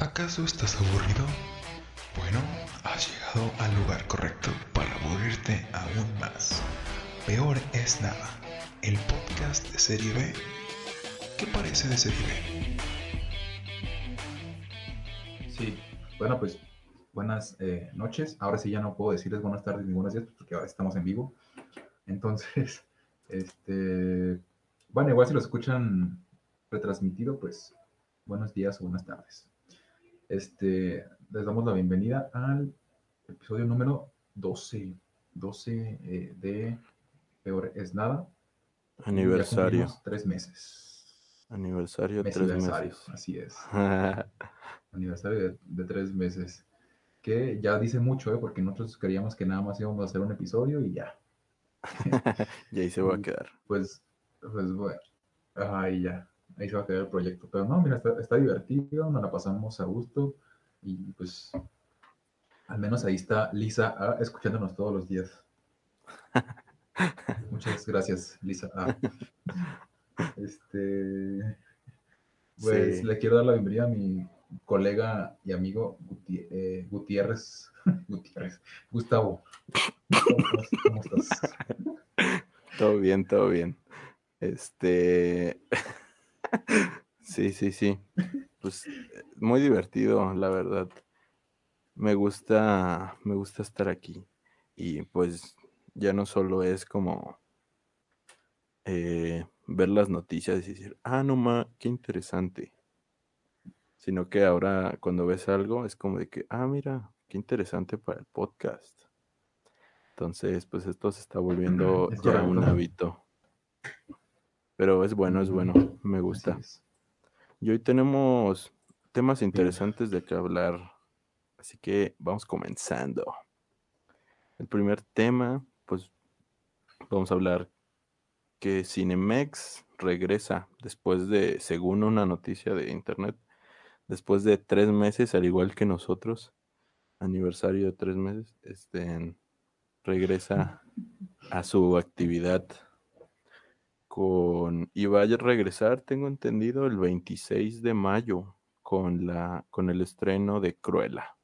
¿Acaso estás aburrido? Bueno, has llegado al lugar correcto para aburrirte aún más. Peor es nada, el podcast de Serie B. ¿Qué parece de Serie B? Sí, bueno, pues buenas eh, noches. Ahora sí ya no puedo decirles buenas tardes ni buenos días porque ahora estamos en vivo. Entonces, este, bueno, igual si lo escuchan retransmitido, pues buenos días o buenas tardes. Este, les damos la bienvenida al episodio número 12, 12 eh, de Peor es Nada. Aniversario. Tres meses. Aniversario Mes tres aniversario, meses. así es. Aniversario de, de tres meses. Que ya dice mucho, ¿eh? porque nosotros creíamos que nada más íbamos a hacer un episodio y ya. y ahí se va a quedar. Pues, pues bueno, ahí ya, ahí se va a quedar el proyecto. Pero no, mira, está, está divertido, nos la pasamos a gusto y pues al menos ahí está Lisa A, escuchándonos todos los días. Muchas gracias, Lisa A. Este, pues Sí. le quiero dar la bienvenida a mi colega y amigo Guti- eh, Gutiérrez, Gutiérrez, Gustavo. ¿Cómo, cómo estás? Todo bien, todo bien. Este. Sí, sí, sí. Pues eh, muy divertido, la verdad. Me gusta, me gusta estar aquí. Y pues ya no solo es como eh, ver las noticias y decir, ah, no ma, qué interesante. Sino que ahora cuando ves algo es como de que, ah, mira, qué interesante para el podcast. Entonces, pues esto se está volviendo Es ya un hábito. Pero es bueno, es bueno, me gusta. Y hoy tenemos temas interesantes de que hablar, así que vamos comenzando. El primer tema, pues vamos a hablar que Cinemex regresa después de, según una noticia de internet, después de tres meses, al igual que nosotros, aniversario de tres meses, este, regresa a su actividad con y va a regresar, tengo entendido, el 26 de mayo con la con el estreno de Cruella.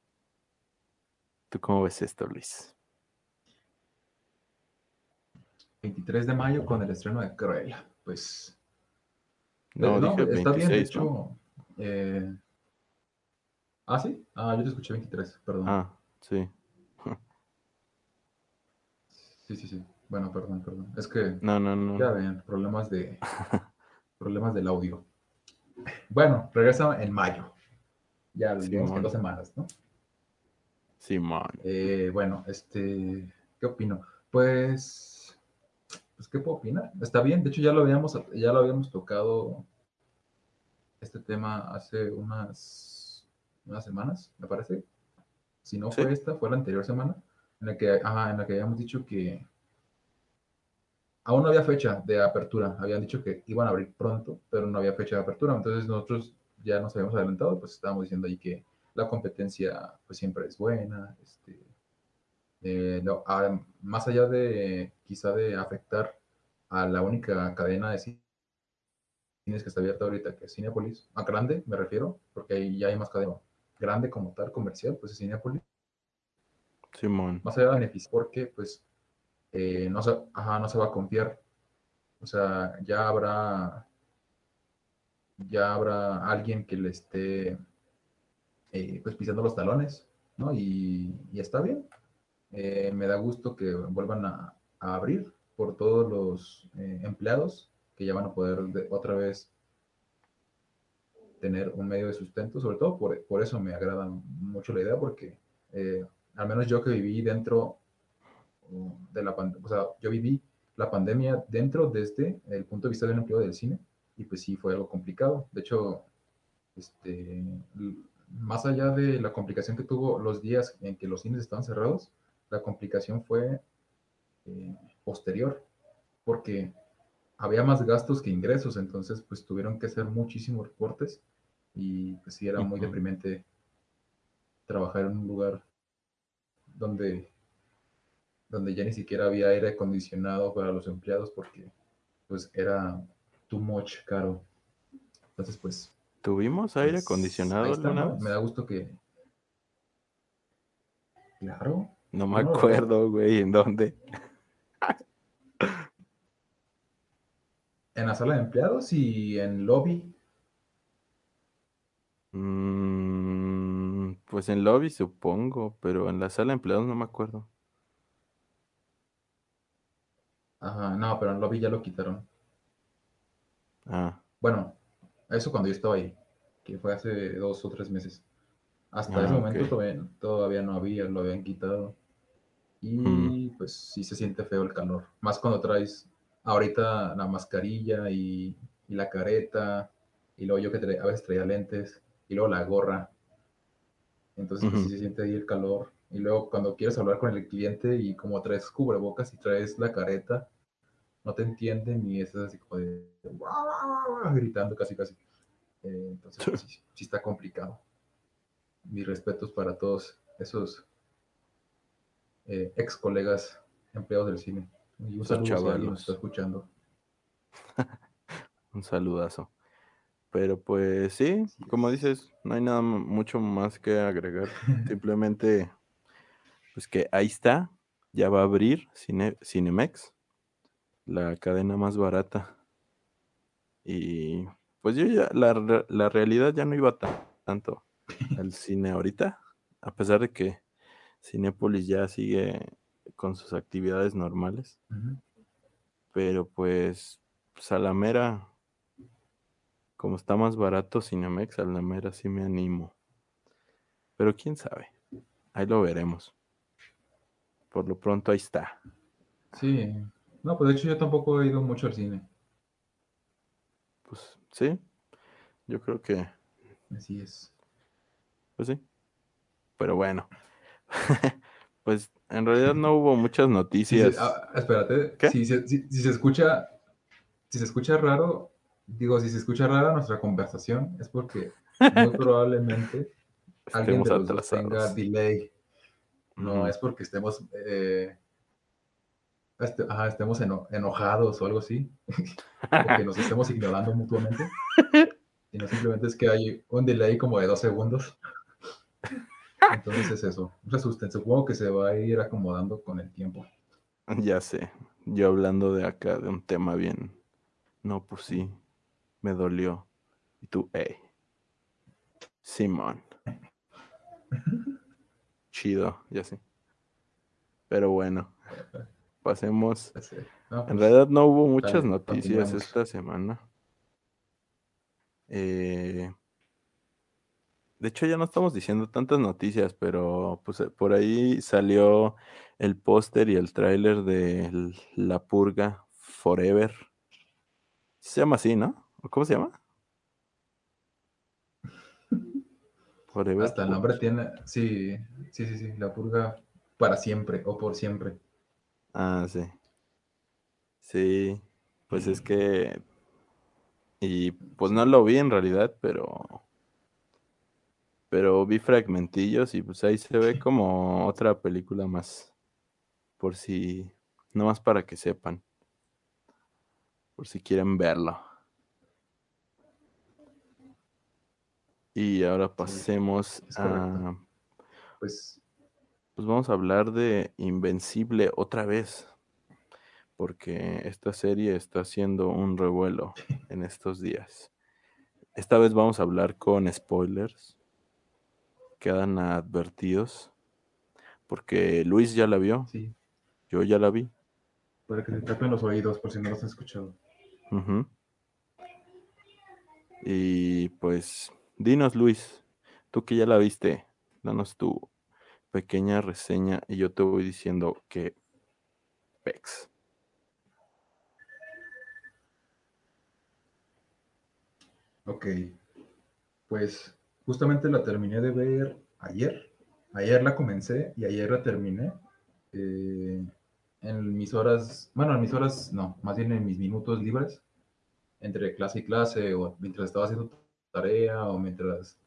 ¿Tú cómo ves esto, Luis? 23 de mayo con el estreno de Cruella. Pues No, no, dije está bien, de 26, ¿no? hecho. eh, Ah, sí. Ah, yo te escuché 23, perdón. Ah, sí. Sí, sí, sí. Bueno, perdón, perdón. Es que No, no, no. ya ven, problemas de problemas del audio. Bueno, regresa en mayo. Ya lo Sí, en dos semanas, ¿no? Simón. Eh, bueno, este, ¿qué opino? Pues, pues, ¿qué puedo opinar? Está bien, de hecho ya lo habíamos, ya lo habíamos tocado este tema hace unas, unas semanas, me parece. Si no Sí. fue esta, fue la anterior semana, en la que, ajá, en la que habíamos dicho que aún no había fecha de apertura. Habían dicho que iban a abrir pronto, pero no había fecha de apertura. Entonces nosotros ya nos habíamos adelantado, pues estábamos diciendo ahí que la competencia pues siempre es buena. Este, eh, no, ah, más allá de quizá de afectar a la única cadena de cines que está abierta ahorita, que es Cinepolis, a grande me refiero, porque ahí ya hay más cadena grande como tal, comercial, pues es Cinepolis Simón. más allá de beneficio, porque pues eh, no, se, ajá, no se va a confiar. O sea, ya habrá ya habrá alguien que le esté eh, pues pisando los talones, ¿no? Y, está bien. Eh, me da gusto que vuelvan a, abrir por todos los eh, empleados que ya van a poder de- otra vez tener un medio de sustento, sobre todo por, por eso me agrada mucho la idea, porque al menos yo que viví dentro de la pandemia, o sea, yo viví la pandemia dentro desde el punto de vista de un empleo del cine, y pues sí fue algo complicado. De hecho, este, más allá de la complicación que tuvo los días en que los cines estaban cerrados, la complicación fue eh, posterior, porque había más gastos que ingresos, entonces pues tuvieron que hacer muchísimos recortes y pues sí era muy deprimente trabajar en un lugar donde, donde ya ni siquiera había aire acondicionado para los empleados porque pues era too much caro. Entonces pues ¿Tuvimos aire Pues, acondicionado está, ¿no? Me da gusto que. Claro. No me no acuerdo, güey, en dónde. En la sala de empleados y en lobby. Mm, pues en lobby supongo, pero en la sala de empleados no me acuerdo. Ajá, no, pero en lobby ya lo quitaron. Ah, Bueno, eso cuando yo estaba ahí, que fue hace dos o tres meses. Hasta Ah, ese momento todavía, todavía no había, lo habían quitado. Y Mm. pues sí se siente feo el calor. Más cuando traes ahorita la mascarilla y, y la careta. Y luego yo que a veces traía lentes. Y luego la gorra. Entonces pues, sí se siente ahí el calor. Y luego cuando quieres hablar con el cliente y como traes cubrebocas y traes la careta, no te entienden y estás así como de "Guau, guau, guau", guau", gritando casi casi. Eh, entonces pues, sí, sí está complicado. Mis respetos para todos esos eh, ex colegas empleados del cine. Y un saludo nos está escuchando. un saludazo. Pero pues sí, como es. dices, no hay nada mucho más que agregar. Simplemente, pues que ahí está, ya va a abrir Cine- Cinemex, la cadena más barata. Y pues yo ya, la, la realidad ya no iba ta- tanto al cine ahorita, a pesar de que Cinépolis ya sigue con sus actividades normales, pero pues, pues a la mera, como está más barato Cinemex, a la mera sí me animo. Pero quién sabe, ahí lo veremos. Por lo pronto ahí está. Sí. No, pues de hecho yo tampoco he ido mucho al cine. Pues sí, yo creo que, Así es. pues sí. Pero bueno, pues en realidad no hubo muchas Sí, sí, noticias. ah, espérate. ¿Qué? Si, se- si- si se escucha, si se escucha raro, digo, si se escucha rara nuestra conversación, es porque muy probablemente alguien de los dos tenga delay. No es porque estemos, eh, este- ajá, estemos eno- enojados o algo así, o que nos estemos ignorando mutuamente, sino simplemente es que hay un delay como de dos segundos. Entonces es eso. Asusten, supongo que se va a ir acomodando con el tiempo. Ya sé, yo hablando de acá de un tema bien. No, pues sí, me dolió. Y tú, hey, Simón. Chido, ya sé. Pero bueno, pasemos. En pues, realidad no hubo muchas noticias esta semana. Eh, de hecho, ya no estamos diciendo tantas noticias, pero pues eh, por ahí salió el póster y el tráiler de La Purga Forever. Se llama así, ¿no? ¿O ¿Cómo se llama? Forever. Hasta el nombre tiene, sí, sí, sí, sí, la purga para siempre o por siempre. Ah, sí. Sí, pues es que... Y pues no lo vi en realidad, pero... Pero vi fragmentillos y pues ahí se ve como otra película más. Por si... No más para que sepan. Por si quieren verlo. Y ahora pasemos a... Pues Pues vamos a hablar de Invencible otra vez. Porque esta serie está haciendo un revuelo en estos días. Esta vez vamos a hablar con spoilers. Quedan advertidos. Porque Luis ya la vio. sí, Yo ya la vi. para que se tapen los oídos por si no los han escuchado. Y pues, dinos Luis, tú que ya la viste, danos tu pequeña reseña y yo te voy diciendo que pex. Ok, pues justamente la terminé de ver ayer. Ayer la comencé y ayer la terminé. eh, en mis horas, bueno, en mis horas, no, más bien en mis minutos libres, entre clase y clase, o mientras estaba haciendo tarea, o mientras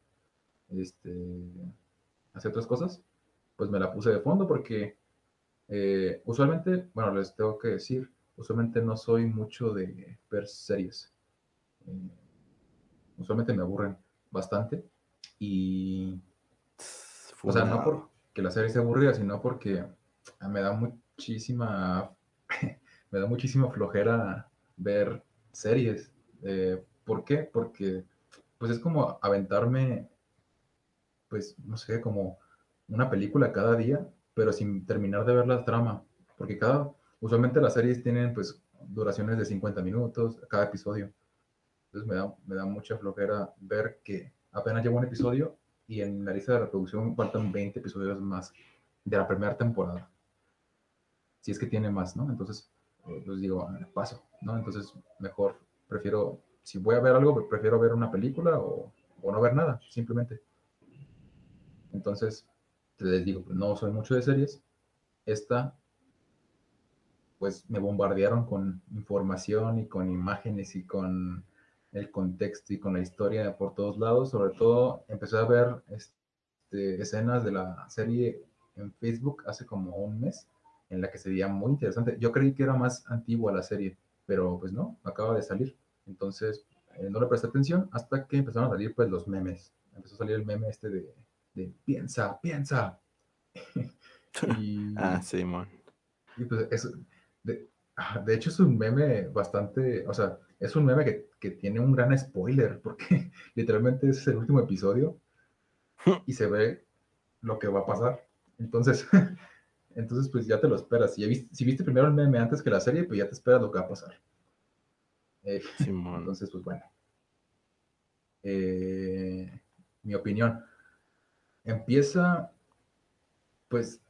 este, hacía otras cosas, pues me la puse de fondo porque eh, usualmente, bueno, les tengo que decir, usualmente no soy mucho de ver series. Eh, usualmente me aburren. bastante. Y, o sea, no porque la serie sea aburrida, sino porque me da muchísima, me da muchísima flojera ver series. Eh, ¿por qué? Porque, pues es como aventarme, pues, no sé, como una película cada día, pero sin terminar de ver la trama. Porque cada, usualmente las series tienen, pues, duraciones de 50 minutos cada episodio. Entonces me da, me da mucha flojera ver que apenas llevo un episodio y en la lista de reproducción faltan 20 episodios más de la primera temporada. Si es que tiene más, ¿no? Entonces, eh, pues digo, ah, paso, ¿no? Entonces, mejor prefiero, si voy a ver algo, prefiero ver una película o, o no ver nada, simplemente. Entonces, les digo, pues no soy mucho de series. Esta, pues me bombardearon con información y con imágenes y con el contexto y con la historia por todos lados. Sobre todo, empecé a ver este, escenas de la serie en Facebook hace como un mes, en la que se veía muy interesante. Yo creí que era más antigua la serie, pero pues no, acaba de salir. Entonces, eh, no le presté atención hasta que empezaron a salir pues los memes. Empezó a salir el meme este de, de piensa, piensa. y, Ah, Simón. y, pues eso, de, ah, de hecho es un meme bastante, o sea, es un meme que, que tiene un gran spoiler, porque literalmente es el último episodio y se ve lo que va a pasar. Entonces, entonces pues ya te lo esperas. Si, si viste primero el meme antes que la serie, pues ya te esperas lo que va a pasar. Eh, Simón. entonces, pues bueno. Eh, mi opinión. Empieza, pues,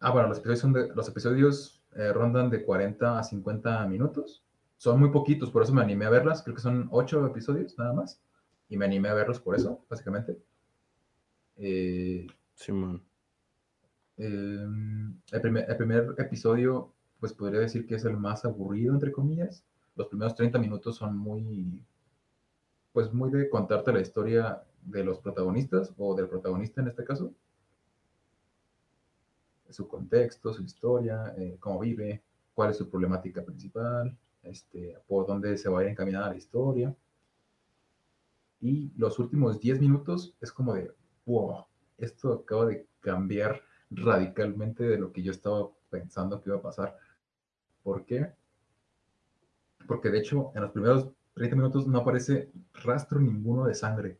ah, bueno, los episodios, son de, los episodios eh, rondan de 40 a 50 minutos. Son muy poquitos, por eso me animé a verlas. Creo que son 8 episodios nada más. Y me animé a verlos por eso, básicamente. Eh, Simón. eh, el, primer, el primer episodio, pues podría decir que es el más aburrido, entre comillas. Los primeros 30 minutos son muy, pues muy de contarte la historia de los protagonistas, o del protagonista en este caso. Su contexto, su historia, eh, cómo vive, cuál es su problemática principal, este, por dónde se va a ir encaminada la historia. Y los últimos 10 minutos es como de, wow, esto acaba de cambiar radicalmente de lo que yo estaba pensando que iba a pasar. ¿Por qué? Porque de hecho en los primeros 30 minutos no aparece rastro ninguno de sangre.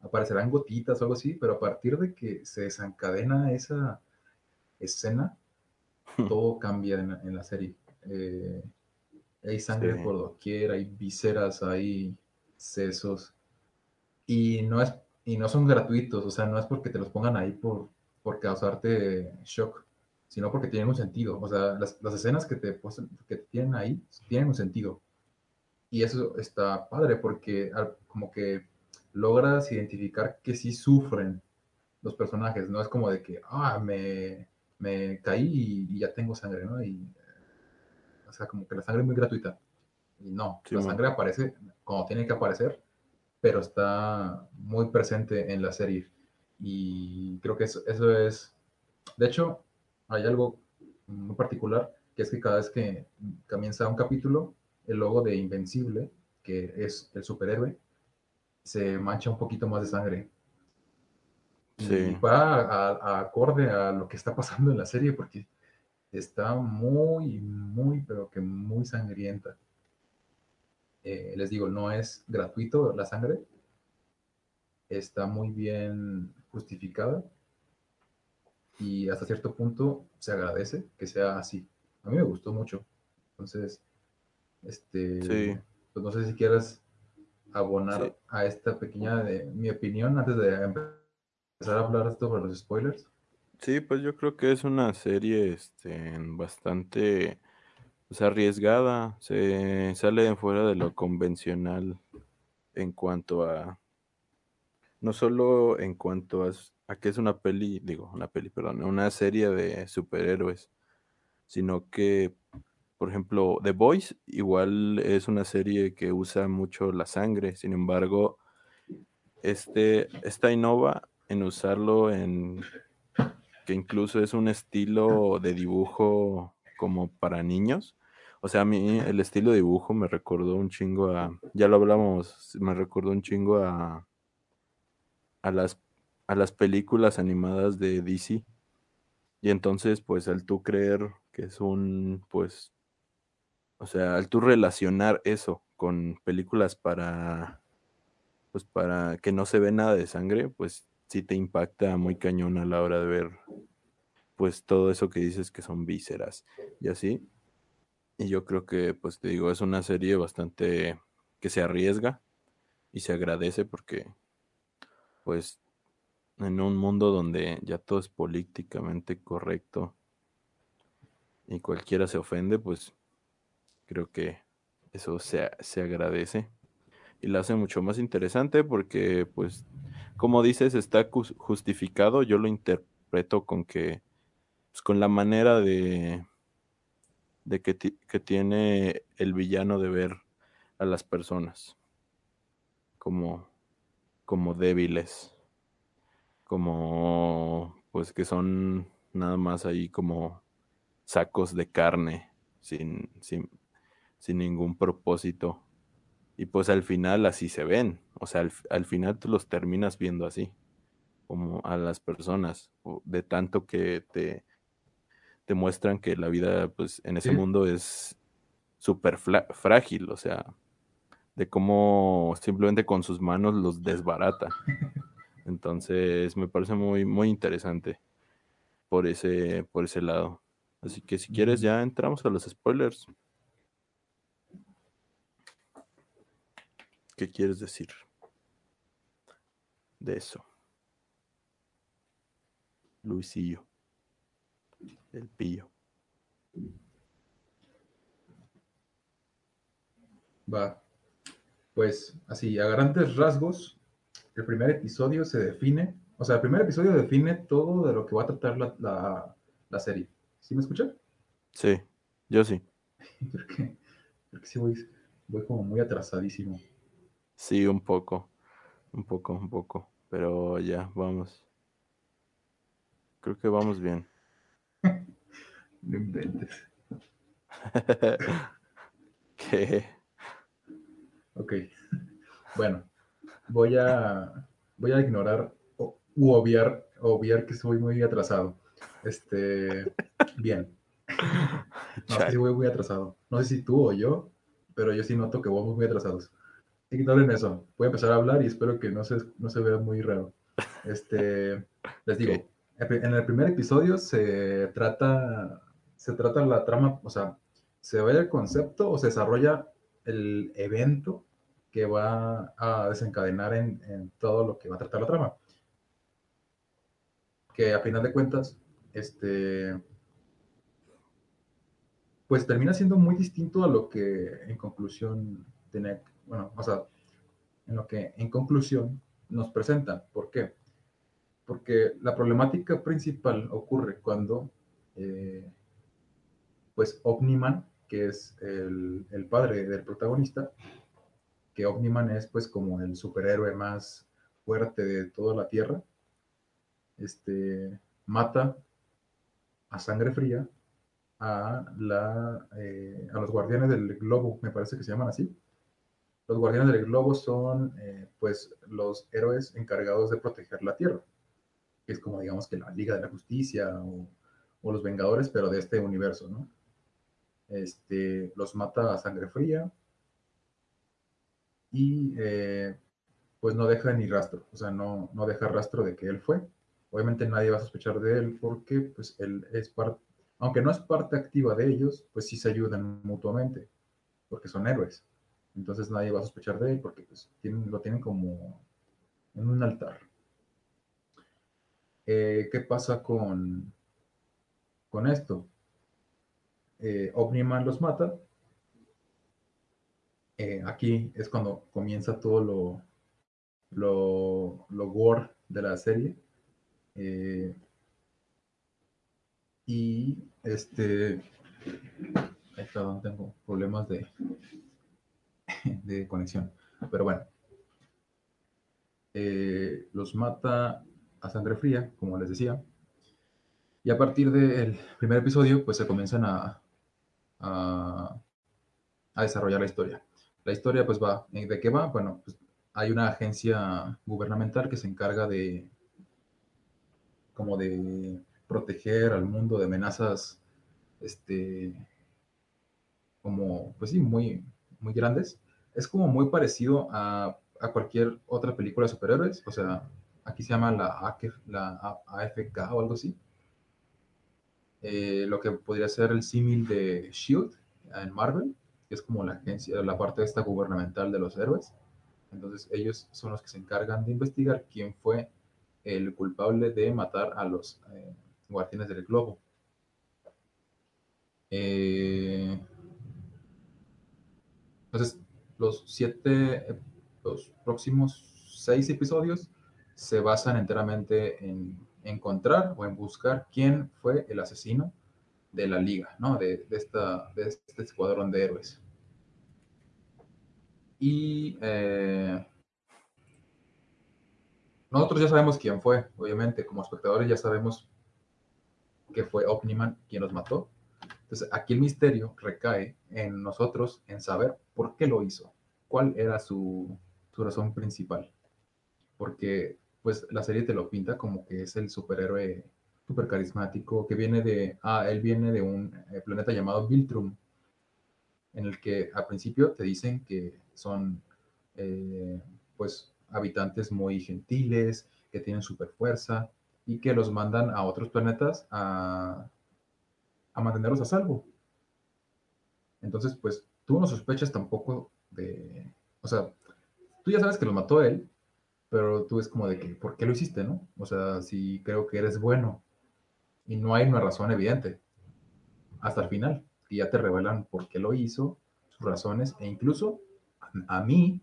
Aparecerán gotitas o algo así, pero a partir de que se desencadena esa escena, todo cambia en, en la serie. Eh, hay sangre Sí. por doquier, hay vísceras, hay sesos. Y no, es, y no son gratuitos, o sea, no es porque te los pongan ahí por, por causarte shock, sino porque tienen un sentido. O sea, las, las escenas que te, que te tienen ahí tienen un sentido. Y eso está padre porque como que logras identificar que sí sufren los personajes. No es como de que, ah, me, me caí y, y ya tengo sangre, ¿no? Y, o sea, como que la sangre es muy gratuita. Y no, Sí, la sangre aparece cuando tiene que aparecer, pero está muy presente en la serie. Y creo que eso, eso es... De hecho, hay algo muy particular, que es que cada vez que comienza un capítulo, el logo de Invencible, que es el superhéroe, se mancha un poquito más de sangre. Y Sí. va a, a- acorde a lo que está pasando en la serie, porque está muy, muy, pero que muy sangrienta. Eh, les digo, no es gratuito la sangre, está muy bien justificada y hasta cierto punto se agradece que sea así. A mí me gustó mucho. Entonces, este, Sí. pues no sé si quieras abonar Sí. a esta pequeña de mi opinión antes de empezar a hablar sobre los spoilers. Sí, pues yo creo que es una serie este, bastante pues, arriesgada. Se sale fuera de lo convencional en cuanto a. No solo en cuanto a, a que es una peli, digo, una peli, perdón, una serie de superhéroes, sino que, por ejemplo, The Boys igual es una serie que usa mucho la sangre, sin embargo, este, esta innova en usarlo en que incluso es un estilo de dibujo como para niños. O sea, a mí el estilo de dibujo me recordó un chingo a, ya lo hablamos, me recordó un chingo a a las, a las películas animadas de DC. Y entonces, pues al tú creer que es un, pues, o sea, al tú relacionar eso con películas para, pues para que no se ve nada de sangre, pues sí te impacta muy cañón a la hora de ver, pues todo eso que dices que son vísceras y así. Y yo creo que, pues te digo, es una serie bastante que se arriesga y se agradece porque, pues, en un mundo donde ya todo es políticamente correcto y cualquiera se ofende, pues creo que eso se, se agradece y la hace mucho más interesante porque, pues, como dices, está justificado. Yo lo interpreto con que, pues, con la manera de, de que, que tiene el villano de ver a las personas como, como débiles, como, pues, que son nada más ahí como sacos de carne sin, sin, sin ningún propósito y pues al final así se ven. O sea, al, final tú los terminas viendo así, como a las personas, de tanto que te, te muestran que la vida pues en ese mundo es súper frágil, o sea, de cómo simplemente con sus manos los desbarata. Entonces me parece muy, muy interesante por ese, por ese lado. Así que si quieres ya entramos a los spoilers. ¿Qué quieres decir de eso? Luisillo, el pillo. Va. Pues así, a grandes rasgos, el primer episodio se define, o sea, el primer episodio define todo de lo que va a tratar la, serie. ¿Sí me escuchan? Sí, yo sí. porque, porque sí voy, voy como muy atrasadísimo. Sí, un poco, un poco, un poco, pero ya, vamos. Creo que vamos bien. no inventes. ¿Qué? Ok. Bueno, voy a, voy a ignorar o, u obviar, obviar que estoy muy atrasado. Este, bien. No, que sí voy muy atrasado. No sé si tú o yo, pero yo sí noto que vamos muy atrasados ignoren eso. Voy a empezar a hablar y espero que no se, no se vea muy raro. Este, les digo, en el primer episodio se trata, se trata la trama, o sea, se ve el concepto o se desarrolla el evento que va a desencadenar en, todo lo que va a tratar la trama. Que a final de cuentas, este, pues termina siendo muy distinto a lo que en conclusión tenía, bueno, o sea, en lo que en conclusión nos presentan. ¿Por qué? Porque la problemática principal ocurre cuando, eh, pues, Omniman, que es el, padre del protagonista, que Omniman es, pues, como el superhéroe más fuerte de toda la Tierra, este, mata a sangre fría a, la, eh, a los guardianes del globo, me parece que se llaman así, los guardianes del globo son, eh, pues, los héroes encargados de proteger la Tierra, es como, digamos, que la Liga de la Justicia o, los Vengadores, pero de este universo, ¿no? Este, los mata a sangre fría y, eh, pues, no deja ni rastro, o sea, no, no deja rastro de que él fue. Obviamente nadie va a sospechar de él porque, pues, él es parte, aunque no es parte activa de ellos, pues sí se ayudan mutuamente, porque son héroes. Entonces nadie va a sospechar de él porque pues, lo tienen como en un altar. Eh, ¿Qué pasa con, con esto? Eh, Omniman los mata. Eh, aquí es cuando comienza todo lo, lo, lo gore de la serie. y este. Ahí está, tengo problemas de, de conexión. Pero bueno, eh, los mata a sangre fría, como les decía. Y a partir del primer episodio, pues se comienzan a, a, desarrollar la historia. La historia, pues va, ¿de qué va? Bueno, pues hay una agencia gubernamental que se encarga de como de proteger al mundo de amenazas este como pues sí muy muy grandes. Es como muy parecido a, a cualquier otra película de superhéroes o sea aquí se llama la, la AFK o algo así. Eh, lo que podría ser el símil de Shield en Marvel que es como la agencia la parte esta gubernamental de los héroes entonces ellos son los que se encargan de investigar quién fue el culpable de matar a los eh, guardianes del globo. Eh, entonces, los siete, los próximos seis episodios se basan enteramente en encontrar o en buscar quién fue el asesino de la liga, ¿no? De, esta, de este escuadrón de héroes. Y eh, nosotros ya sabemos quién fue, obviamente, como espectadores ya sabemos que fue Omniman quien los mató. Entonces, aquí el misterio recae en nosotros, en saber por qué lo hizo, cuál era su, razón principal. Porque, pues, la serie te lo pinta como que es el superhéroe súper carismático, que viene de, ah, él viene de un eh, planeta llamado Viltrum, en el que al principio te dicen que son eh, pues habitantes muy gentiles, que tienen super fuerza y que los mandan a otros planetas a, a mantenerlos a salvo. Entonces, pues tú no sospechas tampoco de, o sea, tú ya sabes que los mató él, pero tú es como de que, ¿por qué lo hiciste, no? O sea, si creo que eres bueno y no hay una razón evidente hasta el final, y ya te revelan por qué lo hizo, sus razones, e incluso a mí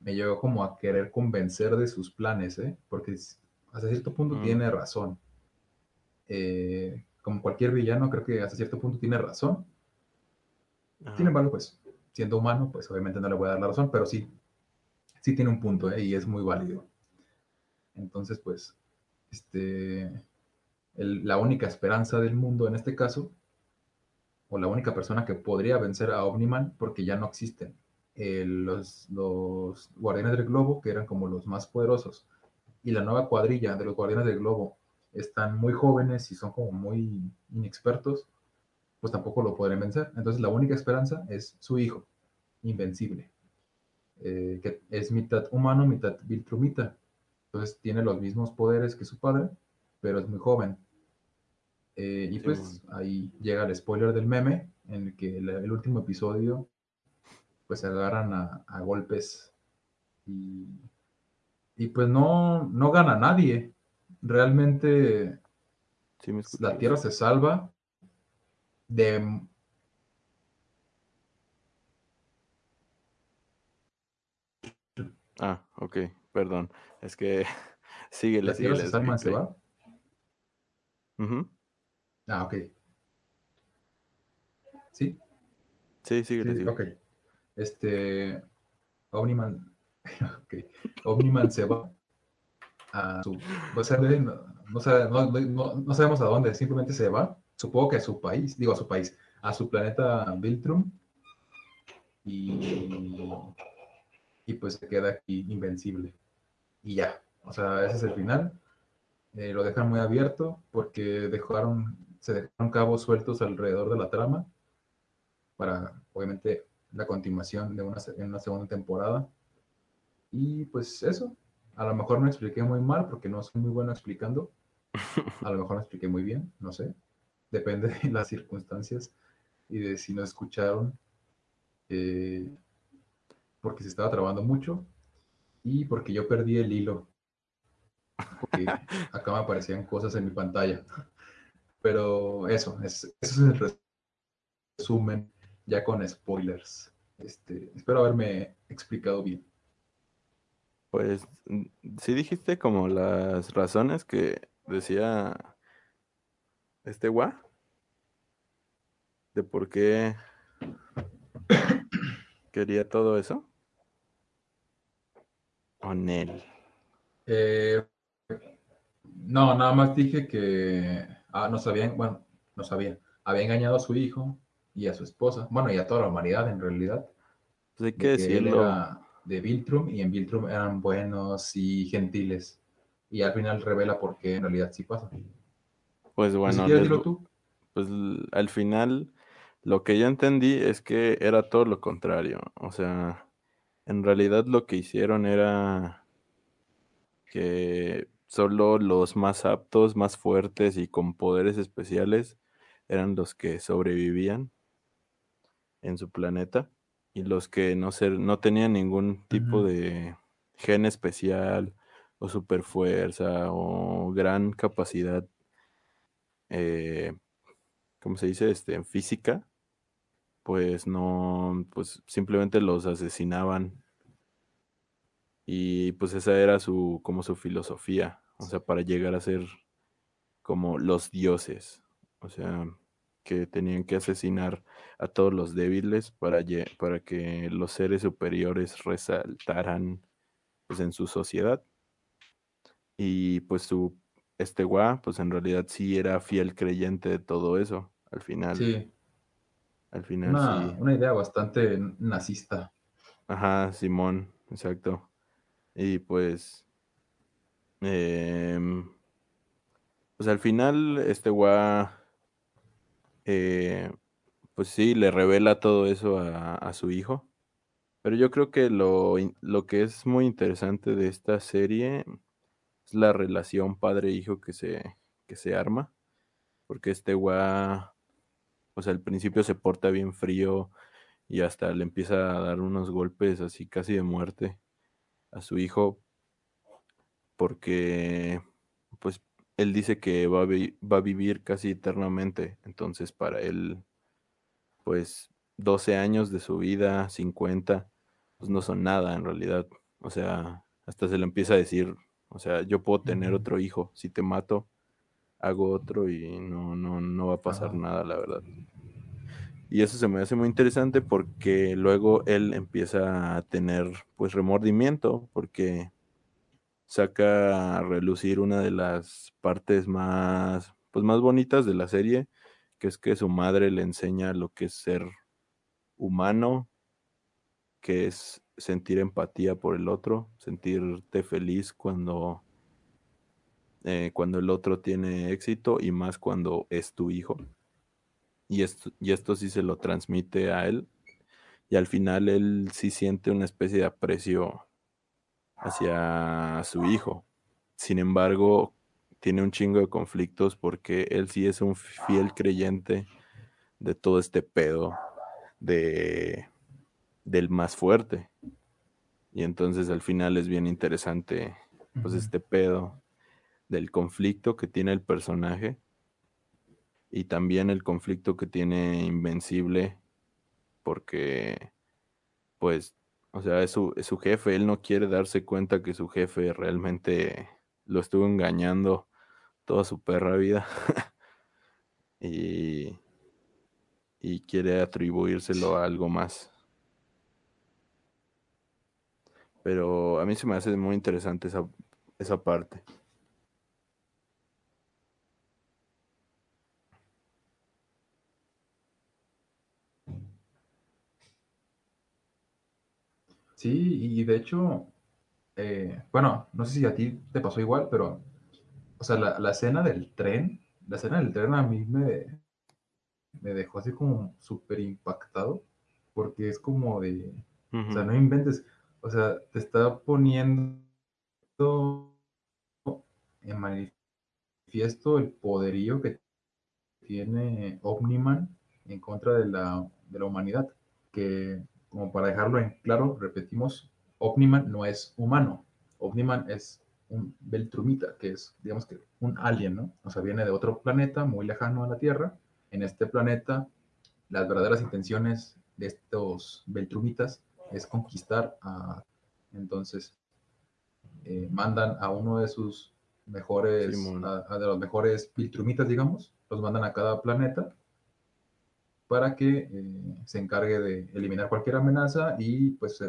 me llegó como a querer convencer de sus planes, ¿eh? porque hasta cierto punto mm. tiene razón. Eh, como cualquier villano, creo que hasta cierto punto tiene razón. Sin embargo, pues, siendo humano, pues obviamente no le voy a dar la razón, pero sí, sí tiene un punto, ¿eh? y es muy válido. Entonces, pues, este, la única esperanza del mundo en este caso, o la única persona que podría vencer a Omniman, porque ya no existen, eh, los, los Guardianes del Globo, que eran como los más poderosos, y la nueva cuadrilla de los Guardianes del Globo están muy jóvenes y son como muy inexpertos, pues tampoco lo podrán vencer. Entonces la única esperanza es su hijo, invencible, eh, que es mitad humano, mitad Viltrumita. Entonces tiene los mismos poderes que su padre, pero es muy joven. Eh, y pues ahí llega el spoiler del meme, en el que el último episodio pues se agarran a, golpes y, pues no, no gana nadie. Realmente la Tierra se salva de... Ah, ok, perdón. Es que sigue ¿La Tierra se salva se va? Ah, ok. ¿Sí? Sí, sigue, sí, Ok este, Omniman, okay, Omniman se va a su, pues, no, sabemos a dónde, simplemente se va, supongo que a su país, digo a su país, a su planeta Viltrum, y, y pues se queda aquí invencible. Y ya, o sea, ese es el final. Eh, lo dejan muy abierto porque dejaron, se dejaron cabos sueltos alrededor de la trama para, obviamente, la continuación de una, en una segunda temporada. Y pues eso, a lo mejor me expliqué muy mal porque no soy muy bueno explicando. A lo mejor me expliqué muy bien, no sé. Depende de las circunstancias y de si no escucharon. Eh, porque se estaba trabando mucho y porque yo perdí el hilo. Porque acá me aparecían cosas en mi pantalla. Pero eso, es, eso es el resumen ya con spoilers. Este, espero haberme explicado bien. Pues sí dijiste como las razones que decía este gua de por qué quería todo eso. ¿O Nel? Eh, no, nada más dije que ah, no sabían, bueno, no sabía, había engañado a su hijo y a su esposa, bueno, y a toda la humanidad en realidad. Pues hay que, decirlo. de Viltrum y en Viltrum eran buenos y gentiles. Y al final revela por qué en realidad sí pasa. Pues bueno, pues al final lo que yo entendí es que era todo lo contrario. O sea, en realidad lo que hicieron era que solo los más aptos, más fuertes y con poderes especiales eran los que sobrevivían en su planeta y los que no, ser, no tenían ningún tipo de gen especial o super fuerza o gran capacidad, eh, ¿cómo se dice? Este, en física, pues no, pues simplemente los asesinaban. Y pues esa era su, como su filosofía, o sea, para llegar a ser como los dioses, o sea, que tenían que asesinar a todos los débiles para, para que los seres superiores resaltaran pues, en su sociedad. Y pues su, este gua, pues en realidad sí era fiel creyente de todo eso, al final. Sí. Al final una, sí. Una idea bastante nazista. Ajá, Simón, exacto. Y pues, em, pues al final este gua eh, pues sí, le revela todo eso a, su hijo. Pero yo creo que lo, lo, que es muy interesante de esta serie es la relación padre-hijo que se, que se arma. Porque este gua, pues al principio se porta bien frío y hasta le empieza a dar unos golpes así casi de muerte a su hijo. Porque, pues él dice que va a, va a vivir casi eternamente, entonces para él, pues 12 años de su vida, 50, pues no son nada en realidad. O sea, hasta se le empieza a decir, o sea, yo puedo tener otro hijo, si te mato, hago otro y no, no, no va a pasar nada, la verdad. Y eso se me hace muy interesante porque luego él empieza a tener pues remordimiento porque saca a relucir una de las partes más, pues más bonitas de la serie, que es que su madre le enseña lo que es ser humano, que es sentir empatía por el otro, sentirte feliz cuando, eh, cuando el otro tiene éxito y más cuando es tu hijo. Y esto, y esto sí se lo transmite a él. Y al final él sí siente una especie de aprecio hacia su hijo. Sin embargo, tiene un chingo de conflictos porque él sí es un fiel creyente de todo este pedo de del más fuerte. Y entonces al final es bien interesante pues este pedo del conflicto que tiene el personaje y también el conflicto que tiene Invencible porque pues o sea, es su, su jefe, él no quiere darse cuenta que su jefe realmente lo estuvo engañando toda su perra vida. y, y quiere atribuírselo a algo más. Pero a mí se me hace muy interesante esa, esa parte. Sí, y de hecho, eh, bueno, no sé si a ti te pasó igual, pero, o sea, la, la escena del tren, la escena del tren a mí me, me dejó así como súper impactado, porque es como de, o sea, no inventes, o sea, te está poniendo en manifiesto el poderío que tiene Omniman en contra de la, de la humanidad, que como para dejarlo en claro, repetimos, Omniman no es humano. Omniman es un Beltrumita, que es, digamos que, un alien, ¿no? O sea, viene de otro planeta muy lejano a la Tierra. En este planeta, las verdaderas intenciones de estos Beltrumitas es conquistar a... Entonces, eh, mandan a uno de sus mejores, a, de los mejores Beltrumitas, digamos, los mandan a cada planeta para que eh, se encargue de eliminar cualquier amenaza y pues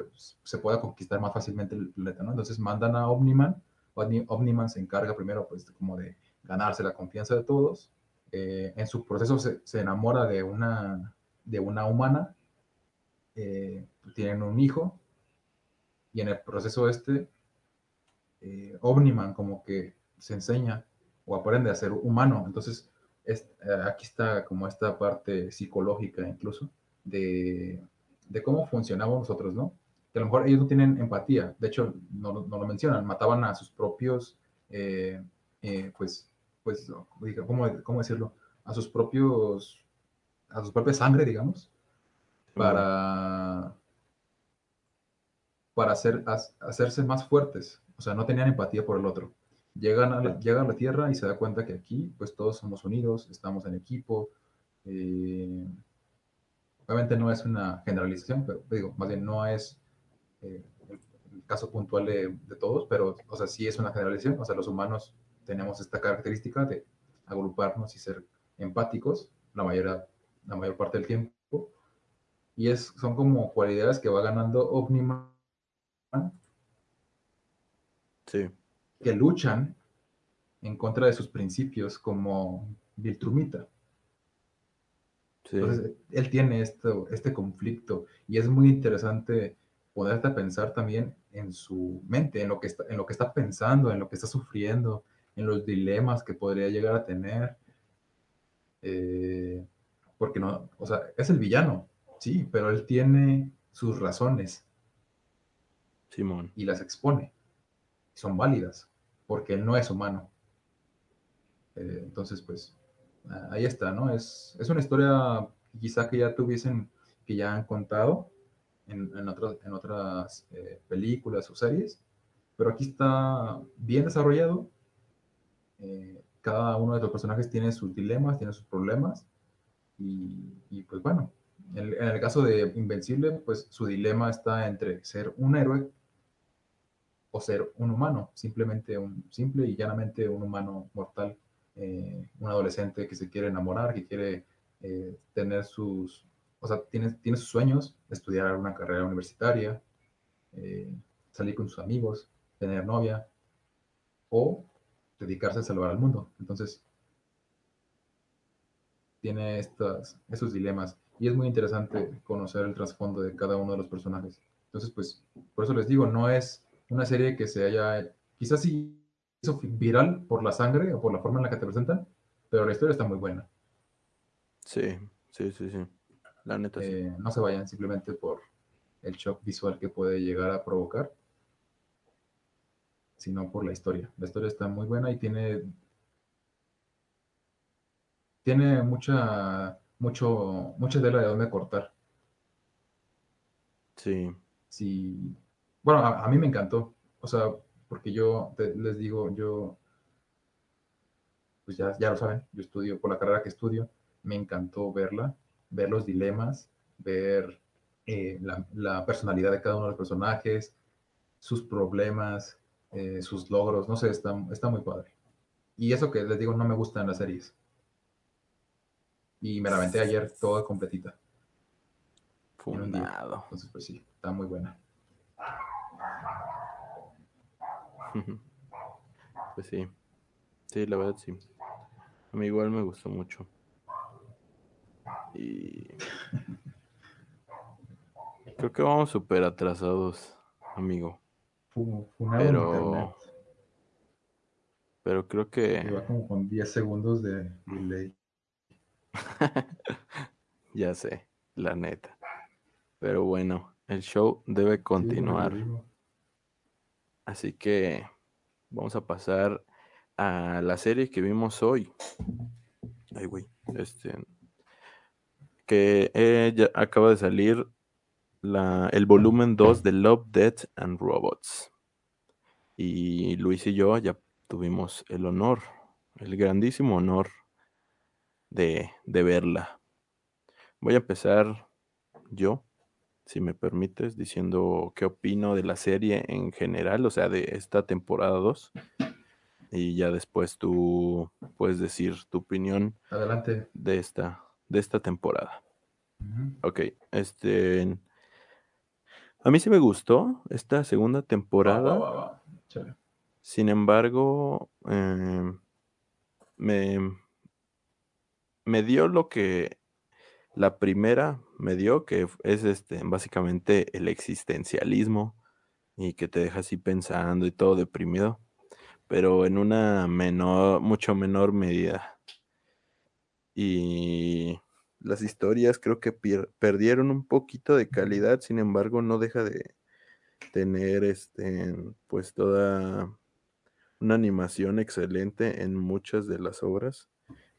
se, pueda conquistar más fácilmente el planeta, ¿no? Entonces mandan a Omniman, Omniman se encarga primero pues como de ganarse la confianza de todos, eh, en su proceso se, enamora de una, de una humana, eh, tienen un hijo Y en el proceso este, eh, Omniman como que se enseña o aprende a ser humano. Entonces, es, eh, aquí está como esta parte psicológica incluso de, de, cómo funcionamos nosotros, ¿no? Que a lo mejor ellos no tienen empatía, de hecho, no, no lo mencionan, mataban a sus propios, eh, eh, pues, pues, ¿cómo, ¿cómo decirlo? A sus propios, a su propia sangre, digamos, para, para hacer, hacerse más fuertes. O sea, no tenían empatía por el otro. Llegan a la, llega a la Tierra y se da cuenta que aquí, pues todos somos unidos, estamos en equipo. Eh, obviamente no es una generalización, pero digo, más bien no es eh, el caso puntual de, de, todos, pero, o sea, sí es una generalización. O sea, los humanos tenemos esta característica de agruparnos y ser empáticos la mayor, la mayor parte del tiempo. Y es, son como cualidades que va ganando Omniman. Sí que luchan en contra de sus principios como Viltrumita. Entonces, él tiene esto, este conflicto y es muy interesante poderte pensar también en su mente, en lo, que está, en lo que está pensando, en lo que está sufriendo, en los dilemas que podría llegar a tener. Eh, porque no, o sea, es el villano, sí, pero él tiene sus razones. Simón. Y las expone. Son válidas porque él no es humano. Eh, entonces, pues, ahí está, ¿no? Es, es una historia quizá que ya tuviesen, que ya han contado en, en, otras, en otras eh, películas o series, pero aquí está bien desarrollado. Eh, cada uno de los personajes tiene sus dilemas, tiene sus problemas, y, y pues bueno, en, en, el caso de Invencible, pues su dilema está entre ser un héroe o ser un humano, simplemente un simple y llanamente un humano mortal, eh, un adolescente que se quiere enamorar, que quiere eh, tener sus, o sea, tiene, tiene sus sueños, estudiar una carrera universitaria, eh, salir con sus amigos, tener novia o dedicarse a salvar al mundo. Entonces, tiene estas, esos dilemas y es muy interesante conocer el trasfondo de cada uno de los personajes. Entonces, pues, por eso les digo, no es una serie que se haya, quizás sí hizo viral por la sangre o por la forma en la que te presentan, pero la historia está muy buena. Sí, sí, sí, sí. La neta. Eh, no se vayan simplemente por el shock visual que puede llegar a provocar, sino por la historia. La historia está muy buena y tiene tiene mucha mucho mucha tela de dónde cortar. Sí. Sí bueno, a, a, mí me encantó, o sea, porque yo te, les digo, yo, pues ya, ya lo saben, yo estudio por la carrera que estudio, me encantó verla, ver los dilemas, ver eh, la, la, personalidad de cada uno de los personajes, sus problemas, eh, sus logros, no sé, está, está muy padre. Y eso que les digo, no me gustan las series. Y me la aventé ayer toda completita. Fundado. Entonces, pues sí, está muy buena. Pues sí, sí, la verdad sí. A mí igual me gustó mucho. Y creo que vamos súper atrasados, amigo. pero, pero creo que... Iba como con 10 segundos de delay. ya sé, la neta. Pero bueno, el show debe continuar. Sí, Así que vamos a pasar a la serie que vimos hoy. Ay, güey. Este. Que eh, ya acaba de salir la, el volumen 2 de Love, Death and Robots. Y Luis y yo ya tuvimos el honor, el grandísimo honor de, de verla. Voy a empezar yo si me permites, diciendo qué opino de la serie en general, o sea, de esta temporada 2. Y ya después tú puedes decir tu opinión Adelante. de esta, de esta temporada. Uh -huh. Ok, este. A mí sí me gustó esta segunda temporada. Va, va, va, Sin embargo, eh, me, me dio lo que la primera me dio, que es este, básicamente el existencialismo y que te deja así pensando y todo deprimido, pero en una menor, mucho menor medida. Y las historias creo que perdieron un poquito de calidad, sin embargo no deja de tener este pues toda una animación excelente en muchas de las obras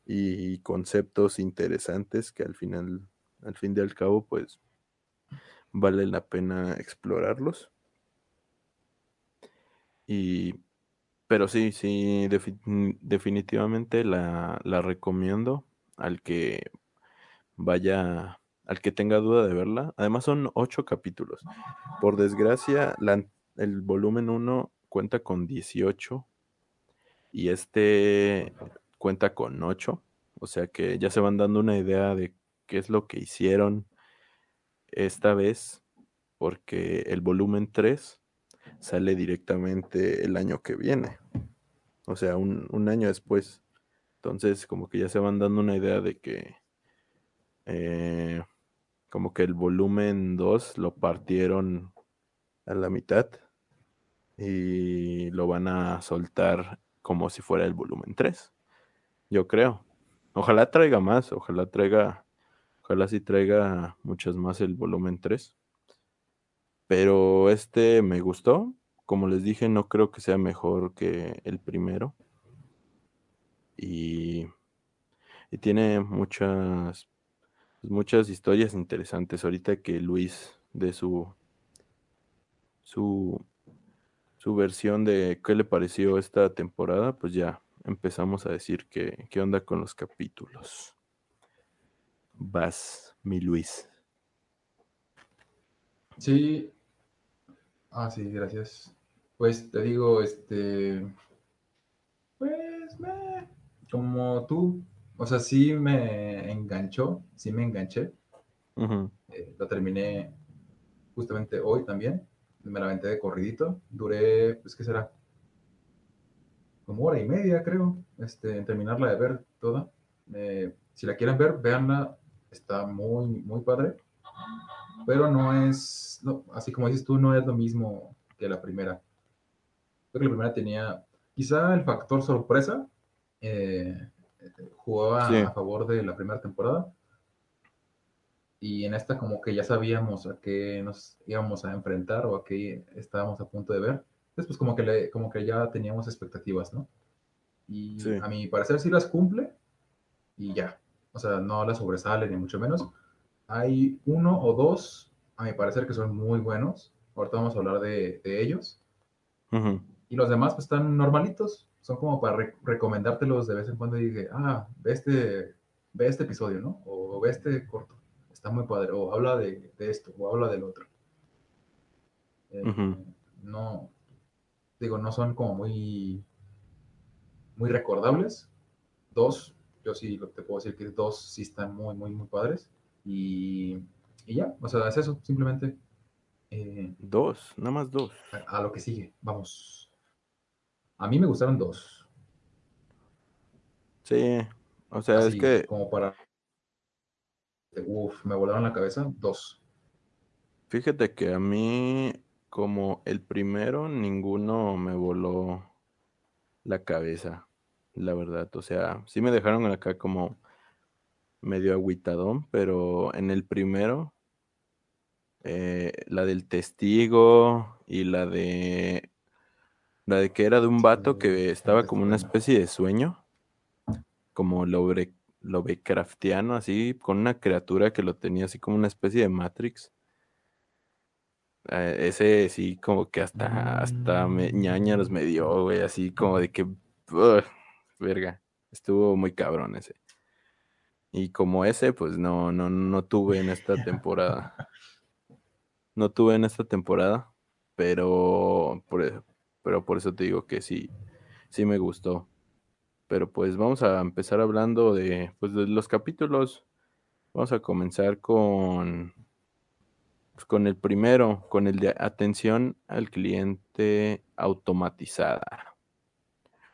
y conceptos interesantes que al final al fin y al cabo pues vale la pena explorarlos. Y pero sí, sí, definitivamente la, la recomiendo al que vaya, al que tenga duda de verla. Además son ocho capítulos. Por desgracia, el volumen 1 cuenta con 18 y este cuenta con 8. O sea que ya se van dando una idea de qué es lo que hicieron esta vez, porque el volumen 3 sale directamente el año que viene. O sea, un, un año después. Entonces, como que ya se van dando una idea de que eh, como que el volumen 2 lo partieron a la mitad y lo van a soltar como si fuera el volumen 3. Yo creo. Ojalá traiga más, ojalá traiga, ojalá sí traiga muchas más el volumen 3. Pero este me gustó. Como les dije, no creo que sea mejor que el primero. Y, tiene muchas muchas historias interesantes. Ahorita que Luis de su, su, su versión de qué le pareció esta temporada, pues ya empezamos a decir qué, qué onda con los capítulos. Vas, mi Luis. Sí. Ah, sí, gracias. Pues te digo, este. Pues, como tú, o sea, sí me enganchó, sí me enganché. Eh, lo terminé justamente hoy también. Me la aventé de corridito. Duré, pues, ¿qué será? Como hora y media, creo, este, en terminarla de ver toda. Eh, si la quieren ver, véanla. Está muy, muy padre. Pero no es, así como dices tú, no es lo mismo que la primera. Creo que la primera tenía quizá el factor sorpresa. Eh, jugaba a favor de la primera temporada. Y en esta como que ya sabíamos a qué nos íbamos a enfrentar o a qué estábamos a punto de ver. Después como que, le, como que ya teníamos expectativas, ¿no? Y a mi parecer sí las cumple y ya. O sea, no las sobresale ni mucho menos. Hay uno o dos, a mi parecer, que son muy buenos. Ahorita vamos a hablar de, ellos. Y los demás pues están normalitos son como para recomendártelos de vez en cuando y dije, ah, ve este, ve este episodio, ¿no? O ve este corto, está muy padre, o habla de, esto, o habla del otro. Eh, no, digo, no son como muy, muy recordables. Dos, yo sí te puedo decir que dos sí están muy, muy, muy padres. Y, y ya, o sea, es eso, simplemente. Eh, dos, nada más dos. a lo que sigue, vamos. A mí me gustaron dos. Sí, o sea, es que... Como para... Uf, me volaron la cabeza, dos. Fíjate que a mí, como el primero, ninguno me voló la cabeza, la verdad. O sea, sí me dejaron acá como medio aguitadón, pero en el primero, eh, la del testigo y la de la de que era de un vato que estaba como una especie de sueño, como lo Lovecraftiano, así, con una criatura que lo tenía así como una especie de Matrix. Eh, ese sí, como que hasta, hasta me, ñañaros me dio, güey, así como de que, verga, estuvo muy cabrón ese. Y como ese, pues no, no, no tuve en esta temporada. No tuve en esta temporada, pero por, pero por eso te digo que sí, sí me gustó. Pero pues vamos a empezar hablando de, pues, de los capítulos. Vamos a comenzar con, pues, con el primero, con el de atención al cliente automatizada,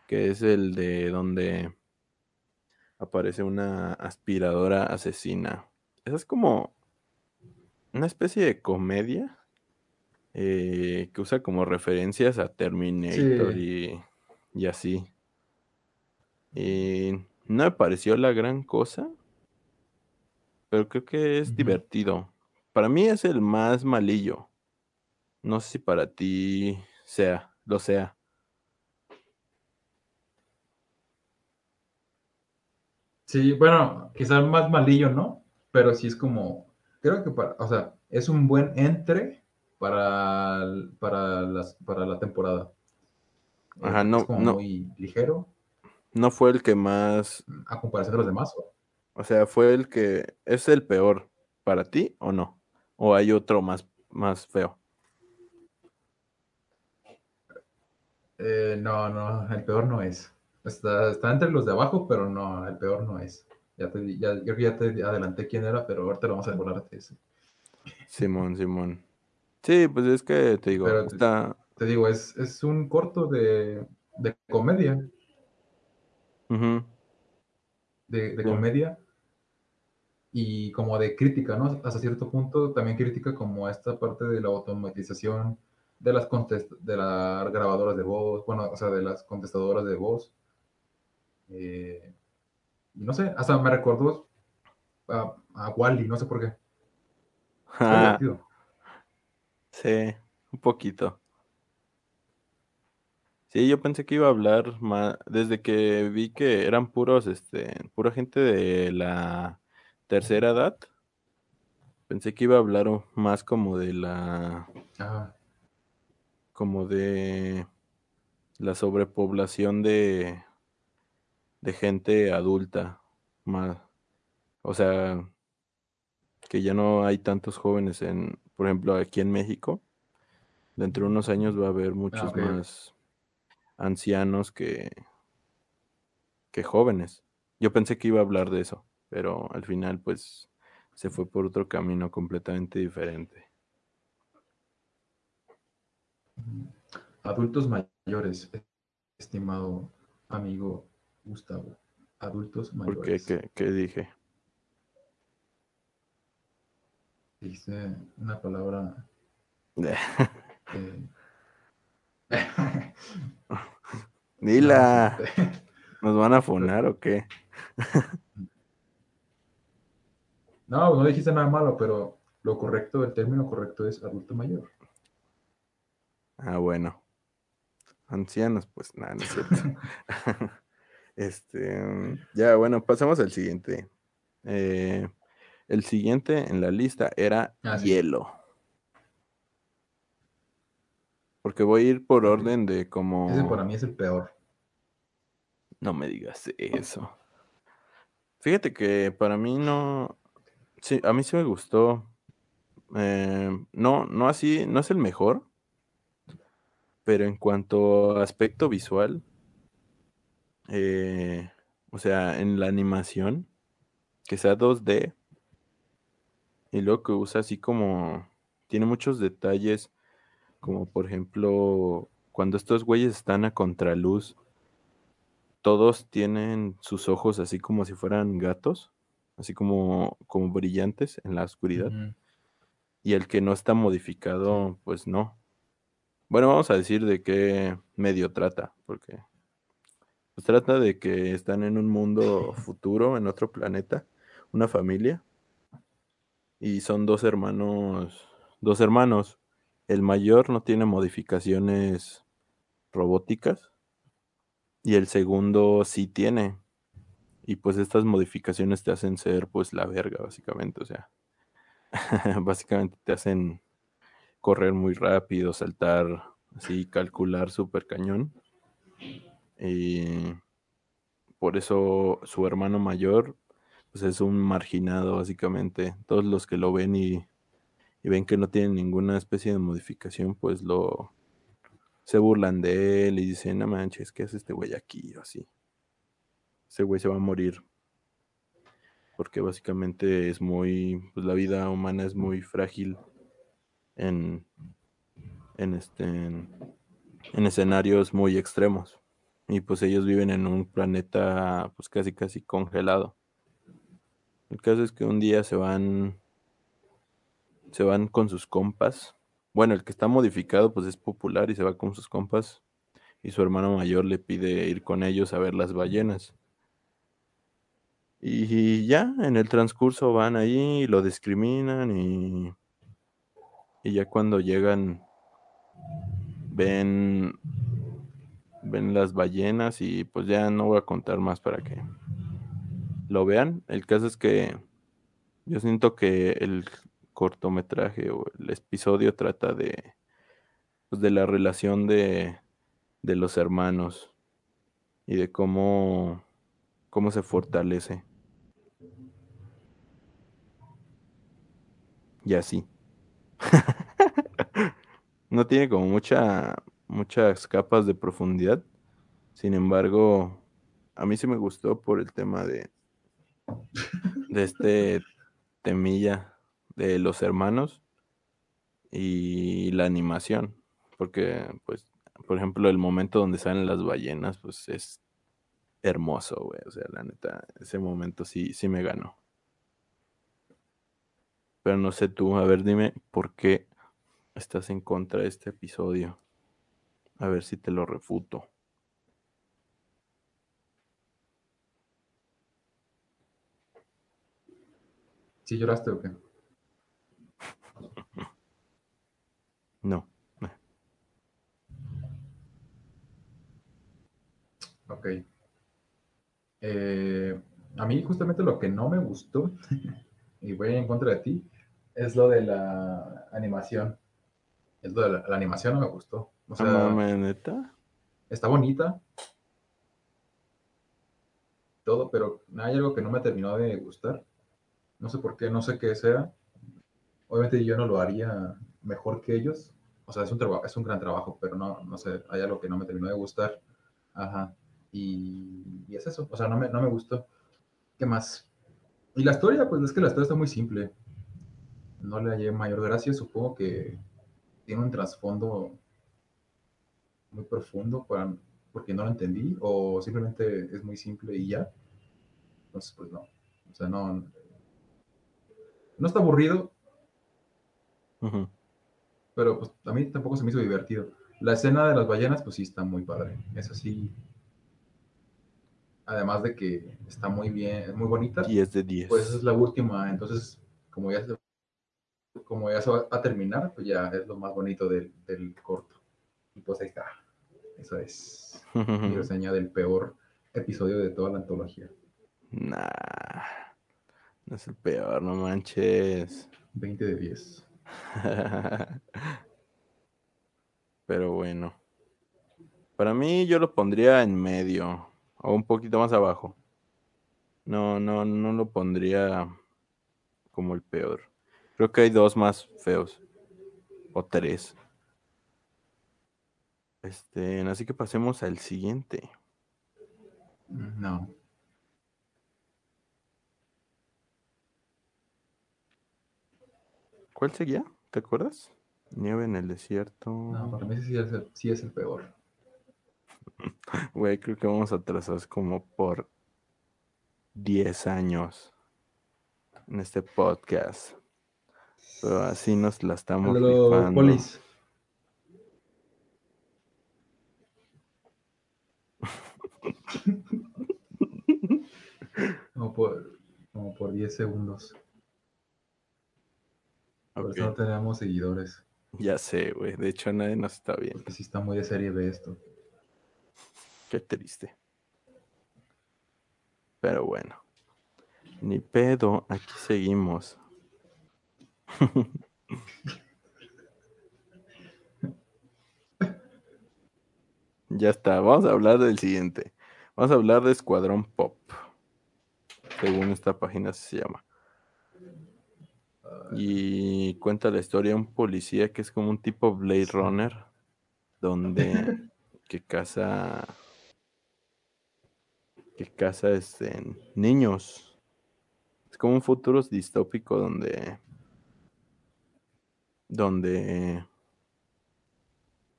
que es el de donde aparece una aspiradora asesina. Esa es como una especie de comedia eh, que usa como referencias a Terminator Sí. y, y así. Y no me pareció la gran cosa, pero creo que es divertido. Para mí es el más malillo. No sé si para ti sea, lo sea. Sí, bueno, quizás más malillo, ¿no? Pero sí es como, creo que para, o sea, es un buen entre para, para, las, para la temporada. Ajá, es no, como no, muy ligero no fue el que más, a comparación de los demás. ¿o? o sea, fue el que es el peor para ti o no, o hay otro más, más feo. Eh, no, no, el peor no es. Está, está entre los de abajo, pero no, el peor no es. Ya te, ya, yo ya te adelanté quién era, pero ahorita lo vamos a hablar de ese. Simón, Simón. Sí, pues es que te digo, Pero- está, Te digo, es, es un corto de, de comedia, de, de Sí. comedia y como de crítica, ¿no? Hasta cierto punto también critica como esta parte de la automatización de las, contest de las grabadoras de voz, bueno, o sea, de las contestadoras de voz. Eh, no sé, hasta me recordó a, a Wally, no sé por qué. Ah, sí, un poquito. Sí, yo pensé que iba a hablar más, desde que vi que eran puros, este, pura gente de la tercera edad, pensé que iba a hablar más como de la, Ajá. como de la sobrepoblación de, de gente adulta, más, o sea, que ya no hay tantos jóvenes en, por ejemplo, aquí en México, dentro de unos años va a haber muchos ok, ok. más ancianos que, que jóvenes. Yo pensé que iba a hablar de eso, pero al final pues se fue por otro camino completamente diferente. Adultos mayores, estimado amigo Gustavo. Adultos ¿Por qué? mayores. ¿Qué, qué dije? Dice una palabra que... Dila, sé. ¿nos van a funar o qué? No, no dijiste nada malo, pero lo correcto, el término correcto es adulto mayor. Ah, bueno. Ancianos, pues nada, no es cierto. Este, mm, ya, bueno, pasamos al siguiente. Eh, el siguiente en la lista era Ah, sí. hielo. Porque voy a ir por orden de como... Ese para mí es el peor. No me digas eso. Fíjate que para mí no. Sí, a mí sí me gustó. Eh, no, no así, no es el mejor. Pero en cuanto a aspecto visual, eh, o sea, en la animación, que sea 2D, y luego que usa así como. Tiene muchos detalles, como por ejemplo, cuando estos güeyes están a contraluz, todos tienen sus ojos así como si fueran gatos, así como, como brillantes en la oscuridad. Y el que no está modificado, pues no. Bueno, vamos a decir de qué medio trata, porque pues trata de que están en un mundo futuro, en otro planeta, una familia, y son dos hermanos, dos hermanos. El mayor no tiene modificaciones robóticas y el segundo sí tiene. Y pues estas modificaciones te hacen ser pues la verga, básicamente. O sea, básicamente te hacen correr muy rápido, saltar así, calcular súper cañón. Y por eso su hermano mayor pues es un marginado básicamente. Todos los que lo ven y, ven que no tiene ninguna especie de modificación, pues lo se burlan de él y dicen, no manches, ¿qué hace este güey aquí? O así. Ese güey se va a morir. Porque básicamente es muy, pues la vida humana es muy frágil en, en este, en escenarios muy extremos. Y pues ellos viven en un planeta pues casi casi congelado. El caso es que un día se van se van con sus compas, bueno, el que está modificado pues es popular y se va con sus compas y su hermano mayor le pide ir con ellos a ver las ballenas. Y ya en el transcurso van ahí, lo discriminan y, y ya cuando llegan ven ven las ballenas y pues ya no voy a contar más para que lo vean. El caso es que yo siento que el cortometraje o el episodio trata de pues, de la relación de, de los hermanos y de cómo cómo se fortalece. Y así. no tiene como mucha muchas capas de profundidad. Sin embargo, a mí sí me gustó por el tema de, de este temilla de los hermanos y la animación. Porque, pues, por ejemplo, el momento donde salen las ballenas, pues es hermoso, güey. O sea, la neta, ese momento sí, sí me ganó. Pero no sé tú, a ver, dime por qué estás en contra de este episodio. A ver si te lo refuto. ¿Sí lloraste o qué? No. Ok. Eh, a mí justamente lo que no me gustó, y voy en contra de ti, es lo de la animación. Es lo de la, la animación no me gustó. O Ah, sea, mames, neta. está bonita. Todo, pero hay algo que no me terminó de gustar. No sé por qué, no sé qué sea. Obviamente yo no lo haría mejor que ellos. O sea, es un trabajo, es un gran trabajo, pero no, no sé, hay algo que no me terminó de gustar. Ajá. Y, y es eso. O sea, no me, no me gustó. ¿Qué más? Y la historia, pues es que la historia está muy simple. No le hallé mayor gracia. Supongo que tiene un trasfondo muy profundo para, porque no lo entendí o simplemente es muy simple y ya. Entonces, pues no. O sea, no. No está aburrido, pero pues a mí tampoco se me hizo divertido. La escena de las ballenas, pues sí está muy padre. Es así. Además de que está muy bien, muy bonita. 10 de 10. Pues esa es la última. Entonces, como ya se, como ya se va a terminar, pues ya es lo más bonito del, del corto. Y pues ahí está. Esa es mi reseña del peor episodio de toda la antología. Nah. No es el peor, no manches. 20 de 10. Pero bueno. Para mí yo lo pondría en medio o un poquito más abajo. No, no, no lo pondría como el peor. Creo que hay dos más feos. O tres. Este, así que pasemos al siguiente. No. ¿Cuál seguía? ¿Te acuerdas? Nieve en el desierto. No, para mí sí es el, sí es el peor. Güey, creo que vamos atrasados como por 10 años en este podcast. Pero así nos la estamos Háblalo, rifando. Polis. Como por, como por 10 segundos. Por Ok, eso no tenemos seguidores. Ya sé, güey. De hecho, nadie nos está viendo. Porque sí está muy de serie B esto. Qué triste. Pero bueno. Ni pedo, aquí seguimos. ya está, vamos a hablar del siguiente. Vamos a hablar de Escuadrón Pop. Según esta página se llama. Y cuenta la historia de un policía que es como un tipo Blade Runner. Donde que caza que caza este, niños. Es como un futuro distópico donde donde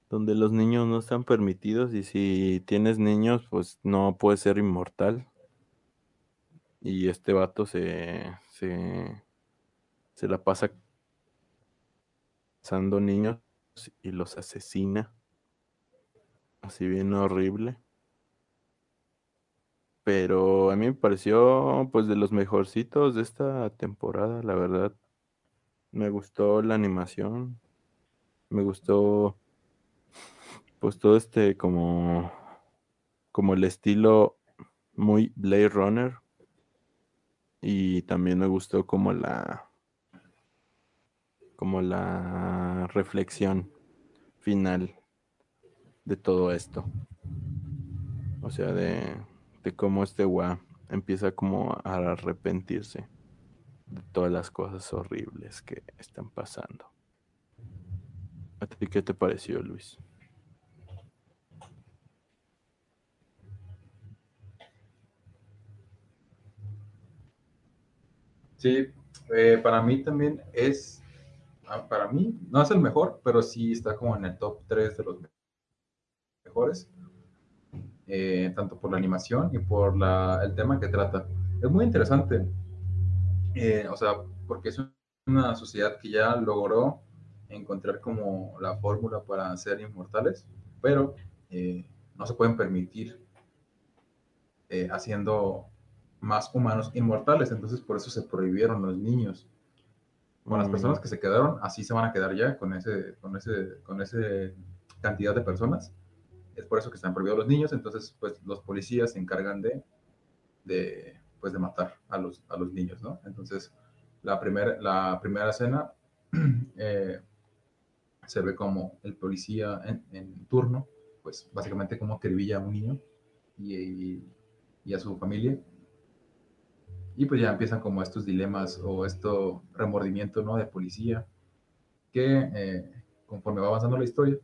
donde los niños no están permitidos y si tienes niños pues no puedes ser inmortal. Y este vato se se se la pasa cazando niños y los asesina. Así bien horrible. Pero a mí me pareció pues de los mejorcitos de esta temporada, la verdad. Me gustó la animación. Me gustó todo este como como el estilo muy Blade Runner y también me gustó como la como la reflexión final de todo esto. O sea, de, de cómo este gua empieza como a arrepentirse de todas las cosas horribles que están pasando. ¿A ti qué te pareció, Luis? Sí, eh, para mí también es, ah, para mí, no es el mejor, pero sí está como en el top 3 de los mejores, eh, tanto por la animación y por la, el tema que trata. Es muy interesante, eh, o sea, porque es una sociedad que ya logró encontrar como la fórmula para ser inmortales, pero no se pueden permitir haciendo más humanos inmortales, entonces por eso se prohibieron los niños. Con las personas que se quedaron, así se van a quedar ya con ese, con ese, con ese cantidad de personas. Es por eso que están prohibidos los niños, entonces pues los policías se encargan de, de pues de matar a los, a los niños, ¿no? Entonces la, primer, la primera escena eh, se ve como el policía en, turno, pues básicamente como acribilla a un niño y, y a su familia y pues ya empiezan como estos dilemas o esto remordimiento, ¿no? De policía, que eh, conforme va avanzando la historia,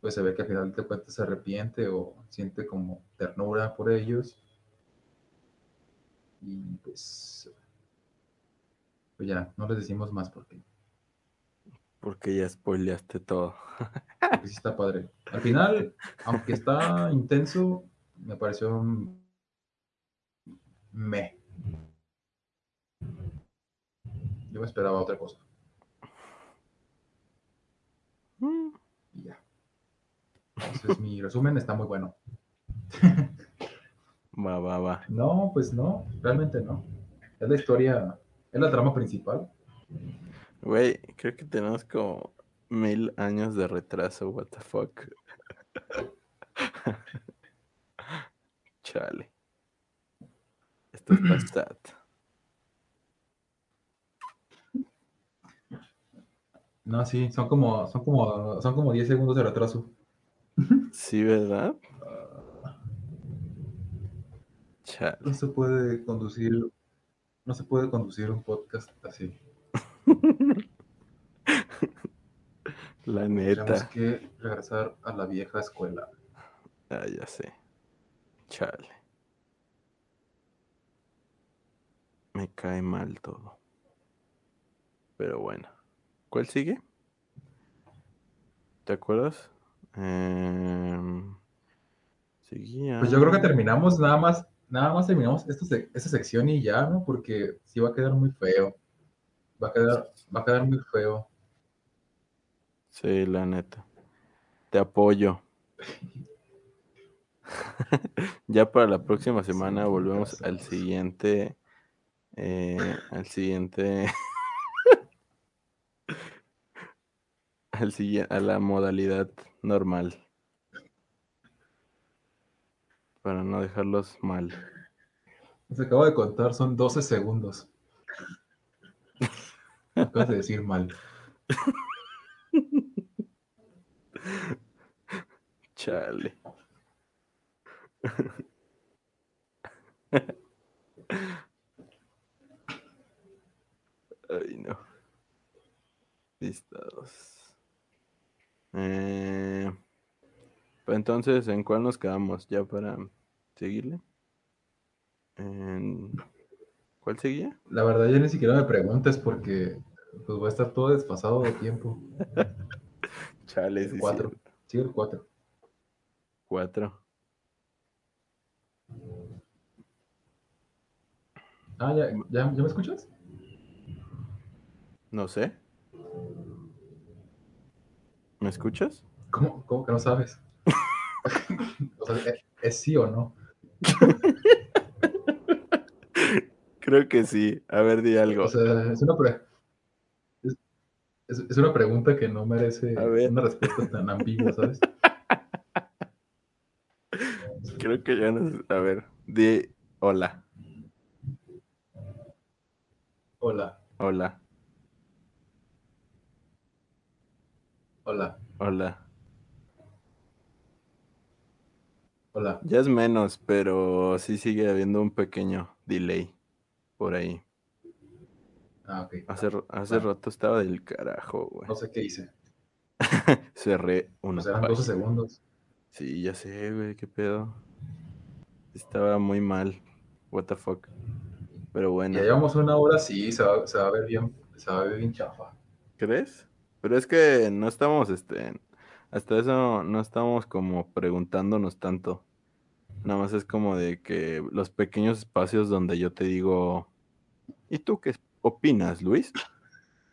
pues se ve que al final de cuentas se arrepiente o siente como ternura por ellos. Y pues, pues ya, no les decimos más porque... Porque ya spoileaste todo. Porque sí está padre. Al final, aunque está intenso, me pareció me. Yo me esperaba otra cosa. Mm. Y ya. Entonces mi resumen está muy bueno. Va, va, va. No, pues no, realmente no. Es la historia, es la trama principal. Güey, creo que tenemos como mil años de retraso, what the fuck. Chale. No, sí, son como, son como, son como 10 segundos de retraso. Sí, ¿verdad? No se puede conducir, no se puede conducir un podcast así. La Tenemos neta. que regresar a la vieja escuela. Ah, ya sé. Chale. Me cae mal todo. Pero bueno. ¿Cuál sigue? ¿Te acuerdas? Seguía. Pues yo creo que terminamos nada más, nada más terminamos esta, esta sección y ya, ¿no? Porque sí va a quedar muy feo. Va a quedar, va a quedar muy feo. Sí, la neta. Te apoyo. ya para la próxima semana volvemos al siguiente. Eh, al siguiente. al siguiente. A la modalidad normal. Para no dejarlos mal. Se acabo de contar, son 12 segundos. Acabas de decir mal. Chale. Ay, no. Listados. Eh, pues entonces, ¿en cuál nos quedamos? Ya para seguirle. ¿En ¿Cuál seguía? La verdad, ya ni siquiera me preguntes porque pues voy a estar todo desfasado de tiempo. Chale, sí, Cuatro. cierto. Sí, el 4. Cuatro. Ah, ¿ya, ya, ¿ya me escuchas? No sé. ¿Me escuchas? ¿Cómo, cómo que no sabes? o sea, ¿es, es sí o no? Creo que sí. A ver, di algo. O sea, es una, pre- es, es- es una pregunta que no merece una respuesta tan ambigua, ¿sabes? Creo que ya no. A ver, di hola. Hola, Hola. Hola, Hola. hola. Ya es menos, pero sí sigue habiendo un pequeño delay por ahí. Ah, ok. Hace, hace rato estaba del carajo, güey. No sé qué hice. Cerré una Pues eran 12 página. segundos. Sí, ya sé, güey, qué pedo. Estaba muy mal. What the fuck. Pero bueno, Ya llevamos una hora, sí, se va, se va a ver bien, se va a ver bien chafa. ¿crees? Pero es que no estamos, este, hasta eso no estamos como preguntándonos tanto. Nada más es como de que los pequeños espacios donde yo te digo, ¿y tú qué opinas, Luis?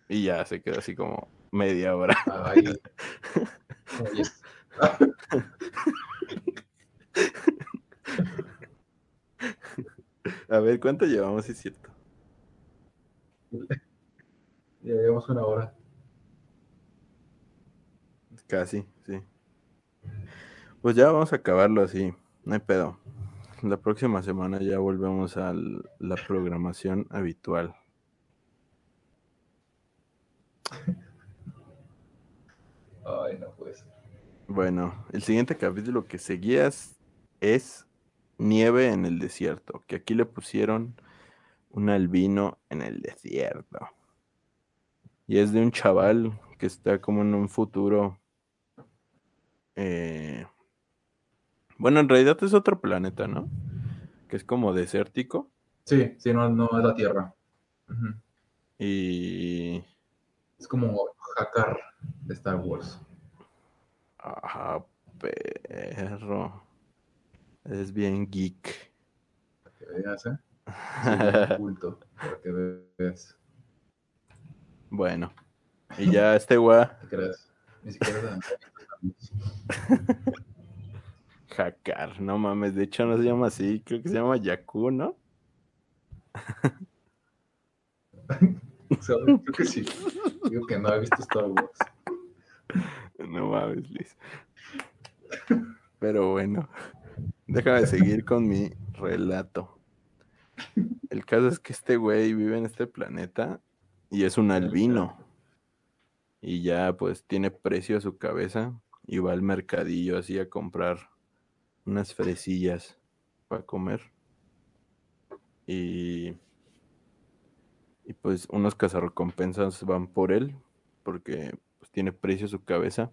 Y ya se queda así como media hora. Ay, oye, A ver, ¿cuánto llevamos? Sí, es cierto. ya llevamos una hora. Casi, sí. Pues ya vamos a acabarlo así, no hay pedo. La próxima semana ya volvemos a la programación habitual. Ay, no puede ser. Bueno, el siguiente capítulo que seguías es Nieve en el desierto, que aquí le pusieron un albino en el desierto. Y es de un chaval que está como en un futuro. Eh, Bueno, en realidad es otro planeta, ¿no? Que es como desértico. Sí, sí, no, no es la Tierra. Y. Es como Hakar de Star Wars. Ajá, perro. Es bien geek. Para que veas, ¿eh? Sí, bien culto, para que veas. Bueno, y ya este gua ¿Qué crees? Ni siquiera es de- Hakar, no mames, de hecho no se llama así, creo que se llama Yaku, ¿no? Creo que sí. Digo que no he visto Star Wars. No mames, Liz. Pero bueno, déjame seguir con mi relato. El caso es que este güey vive en este planeta y es un albino. Y ya pues tiene precio a su cabeza y va al mercadillo así a comprar unas fresillas para comer. Y, y pues unos cazarrecompensas van por él porque pues, tiene precio su cabeza.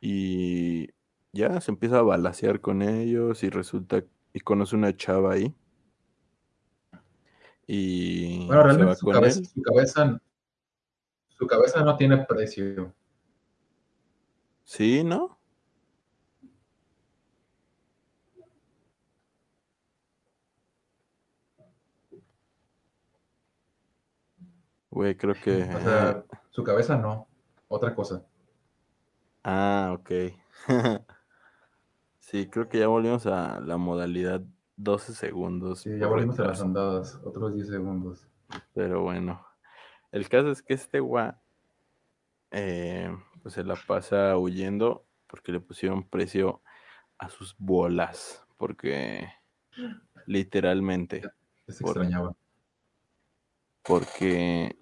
Y ya se empieza a balasear con ellos y resulta y conoce una chava ahí. Y Bueno, realmente cabeza, su cabeza, su cabeza no tiene precio. Sí, ¿no? Güey, creo que... O sea, su cabeza no. Otra cosa. Ah, ok. Sí, creo que ya volvimos a la modalidad 12 segundos. Sí, ya volvimos a las andadas. Otros 10 segundos. Pero bueno, el caso es que este gua eh, pues se la pasa huyendo porque le pusieron precio a sus bolas. Porque literalmente, se Por- extrañaba. porque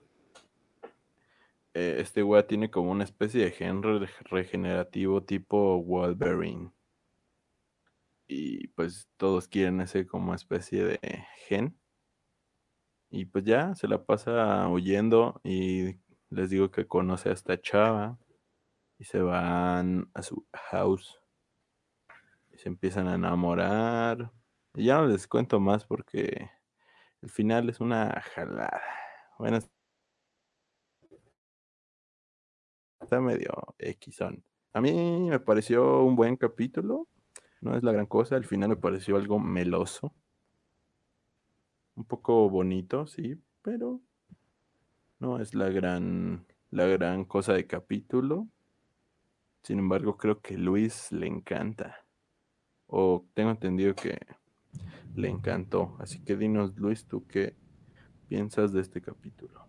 eh, este gua tiene como una especie de gen re- regenerativo tipo Wolverine. Y pues todos quieren ese como especie de gen. Y pues ya se la pasa huyendo y les digo que conoce a esta chava y se van a su house y se empiezan a enamorar. Y ya no les cuento más porque el final es una jalada. Bueno, está medio Xon. A mí me pareció un buen capítulo. No es la gran cosa. Al final me pareció algo meloso. Un poco bonito, sí, pero no es la gran, la gran cosa de capítulo. Sin embargo, creo que Luis le encanta. O tengo entendido que le encantó. Así que dinos, Luis, ¿tú qué piensas de este capítulo?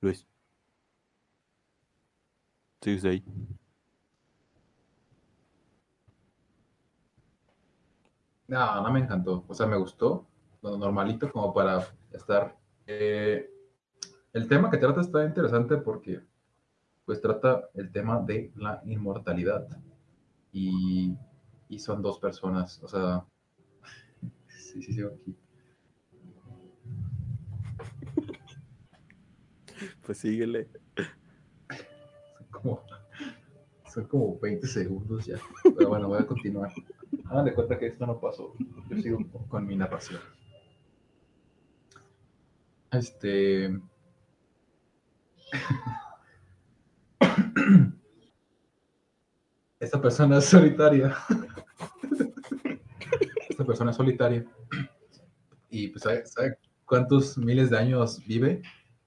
Luis. ¿Sigues ahí? No, no me encantó. O sea, me gustó. Lo normalito como para estar. eh, el tema que trata está interesante porque pues trata el tema de la inmortalidad. Y, y son dos personas. O sea, sí, sí, sigo aquí. Pues síguele. Son como, son como 20 segundos ya. Pero bueno, voy a continuar. Hagan de cuenta que esto no pasó. Yo sigo con mi narración. Este. Esta persona es solitaria. Esta persona es solitaria. Y pues sabe, sabe cuántos miles de años vive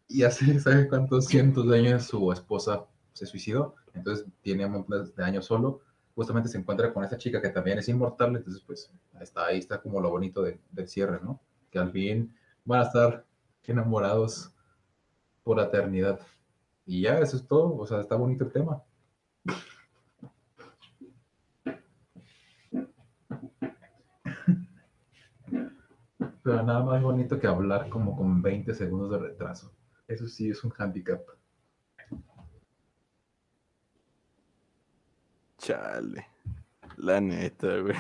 y hace, ¿sabe cuántos cientos de años su esposa se suicidó? Entonces tiene un montón de años solo. Justamente se encuentra con esta chica que también es inmortal, entonces pues está ahí está como lo bonito de- del cierre, ¿no? Que al fin van a estar enamorados por la eternidad. Y ya, eso es todo, o sea, está bonito el tema. Pero nada más bonito que hablar como con 20 segundos de retraso. Eso sí es un handicap. Chale. La neta, güey.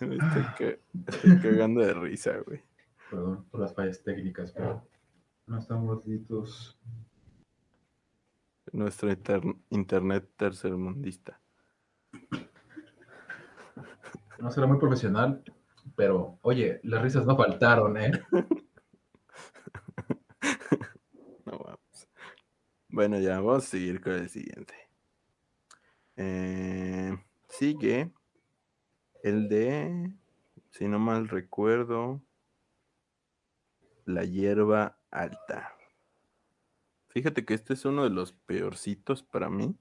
Me estoy, estoy cagando de risa, güey. Perdón por las fallas técnicas, pero no estamos listos. Nuestro inter- internet tercermundista. No será muy profesional, pero oye, las risas no faltaron, ¿eh? No vamos. Bueno, ya vamos a seguir con el siguiente. Eh, sigue el de, si no mal recuerdo, la hierba alta. Fíjate que este es uno de los peorcitos para mí.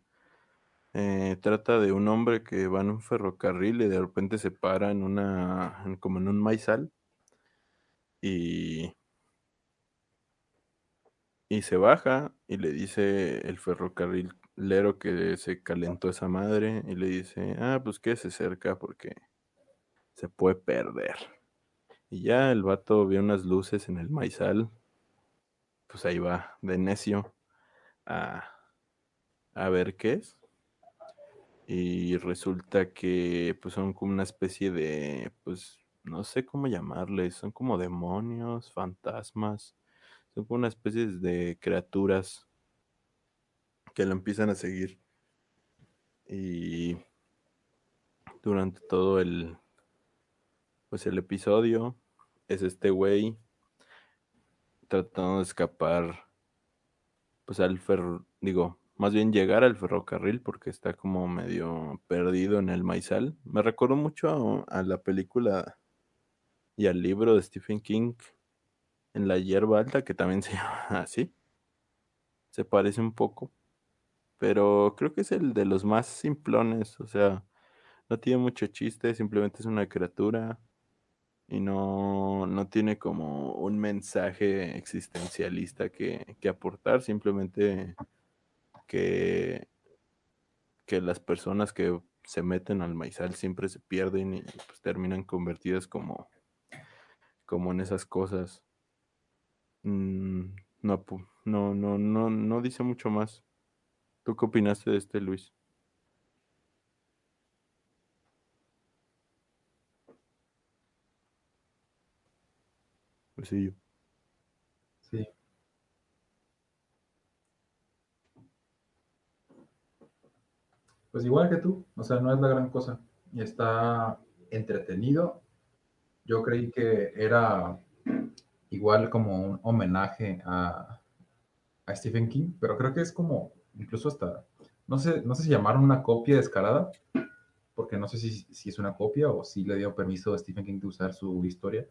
Eh, trata de un hombre que va en un ferrocarril y de repente se para en una, como en un maizal y y se baja y le dice el ferrocarrilero que se calentó esa madre y le dice, ah, pues que se cerca porque se puede perder. Y ya el vato vio unas luces en el maizal, pues ahí va de necio a, a ver qué es. Y resulta que pues son como una especie de, pues no sé cómo llamarles, son como demonios, fantasmas, son como una especie de criaturas que lo empiezan a seguir. Y durante todo el pues el episodio es este güey tratando de escapar pues al ferro, digo, más bien llegar al ferrocarril porque está como medio perdido en el maizal. Me recuerdo mucho a, a la película y al libro de Stephen King en la hierba alta, que también se llama así. Se parece un poco, pero creo que es el de los más simplones, o sea, no tiene mucho chiste, simplemente es una criatura y no, no tiene como un mensaje existencialista que, que aportar, simplemente que, que las personas que se meten al maizal siempre se pierden y pues, terminan convertidas como, como en esas cosas. Mm, no, no, no, no, no dice mucho más. ¿Tú qué opinaste de este, Luis? Pues sí. Sí. Pues igual que tú, o sea, no es la gran cosa. Está entretenido. Yo creí que era igual como un homenaje a, a Stephen King, pero creo que es como, incluso hasta, no sé, no sé si llamaron una copia descarada, porque no sé si, si es una copia o si le dio permiso a Stephen King de usar su historia,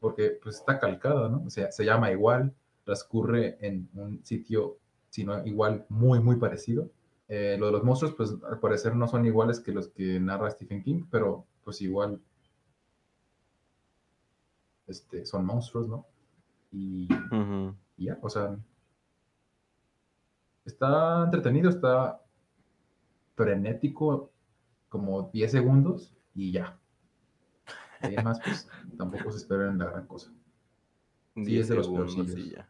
porque pues está calcada, ¿no? O sea, se llama igual, transcurre en un sitio, sino igual, muy, muy parecido. Eh, lo de los monstruos, pues al parecer no son iguales que los que narra Stephen King, pero pues igual este, son monstruos, ¿no? Y, y ya, o sea, está entretenido, está frenético, como 10 segundos y ya. Además, pues tampoco se espera en la gran cosa. Sí, 10 es de los peorcillos. y ya.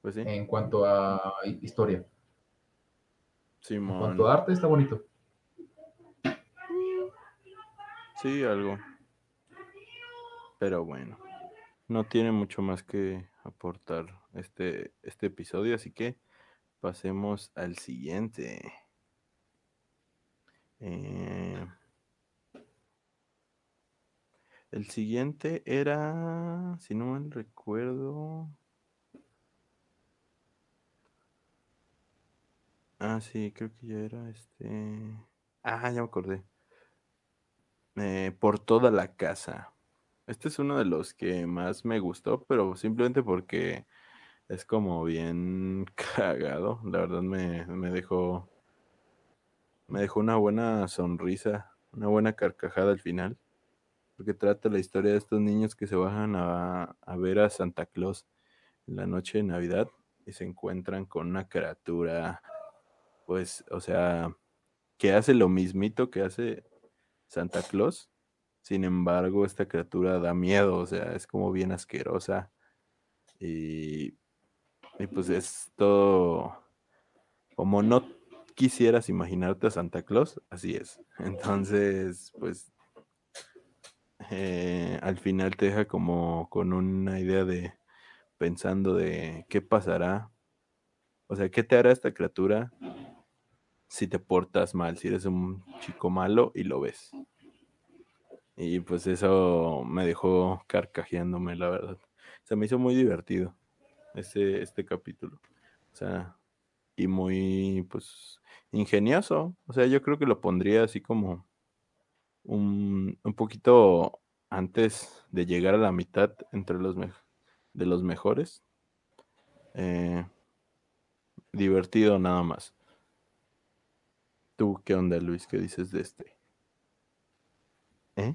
Pues sí, En cuanto a hi- historia, en Simón. cuanto a arte, está bonito. Sí, algo. Pero bueno, no tiene mucho más que aportar este, este episodio, así que pasemos al siguiente. Eh, el siguiente era, si no mal recuerdo. Ah, sí, creo que ya era este. Ah, ya me acordé. Eh, por toda la casa. Este es uno de los que más me gustó, pero simplemente porque es como bien cagado. La verdad me, me dejó. Me dejó una buena sonrisa, una buena carcajada al final. Porque trata la historia de estos niños que se bajan a, a ver a Santa Claus en la noche de Navidad y se encuentran con una criatura, pues, o sea, que hace lo mismito que hace Santa Claus. Sin embargo, esta criatura da miedo, o sea, es como bien asquerosa. Y, y pues es todo como no quisieras imaginarte a Santa Claus, así es. Entonces, pues eh, al final te deja como con una idea de pensando de qué pasará. O sea, ¿qué te hará esta criatura si te portas mal, si eres un chico malo y lo ves? Y pues eso me dejó carcajeándome, la verdad. Se me hizo muy divertido este, este capítulo. O sea, y muy, pues, ingenioso. O sea, yo creo que lo pondría así como un, un poquito antes de llegar a la mitad entre los de los mejores. Eh, divertido nada más. ¿Tú qué onda, Luis? ¿Qué dices de este? ¿Eh?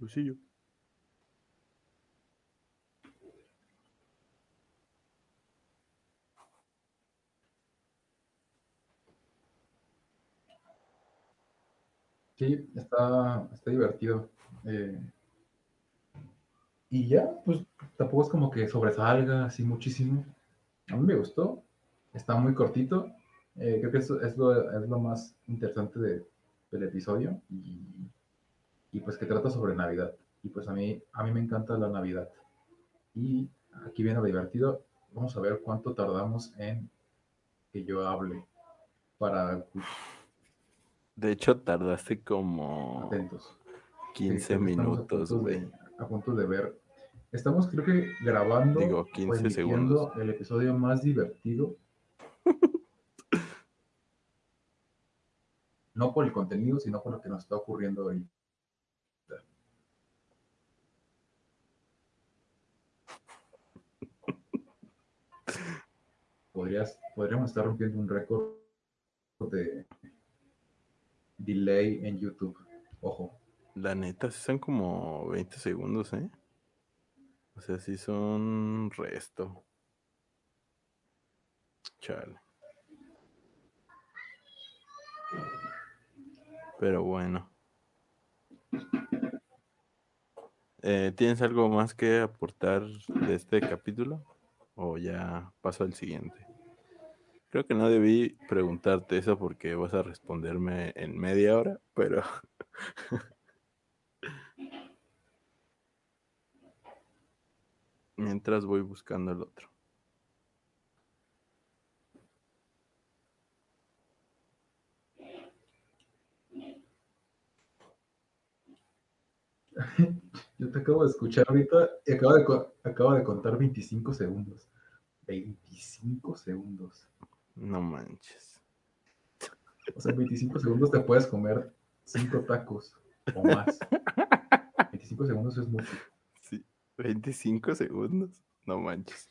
Luisillo. Sí, está, está divertido. Eh, y ya, pues tampoco es como que sobresalga así muchísimo. A mí me gustó. Está muy cortito. Eh, creo que eso es lo, es lo más interesante de- del episodio. Y, y pues que trata sobre Navidad. Y pues a mí, a mí me encanta la Navidad. Y aquí viene lo divertido. Vamos a ver cuánto tardamos en que yo hable para De hecho, tardaste como atentos. Sí, 15 creo que estamos a minutos, güey. A punto de ver. Estamos, creo que, grabando Digo, o 15 emitiendo segundos. el episodio más divertido. no por el contenido, sino por lo que nos está ocurriendo ahorita. Podrías, podríamos estar rompiendo un récord de delay en YouTube. Ojo. La neta, sí son como 20 segundos, ¿eh? O sea, sí son resto. Chale. Pero bueno. Eh, ¿Tienes algo más que aportar de este capítulo? ¿O ya paso al siguiente? Creo que no debí preguntarte eso porque vas a responderme en media hora, pero Mientras voy buscando el otro. Yo te acabo de escuchar ahorita y acabo de, acabo de contar 25 segundos. 25 segundos. No manches. O sea, en 25 segundos te puedes comer 5 tacos o más. 25 segundos es mucho. Sí, 25 segundos. No manches.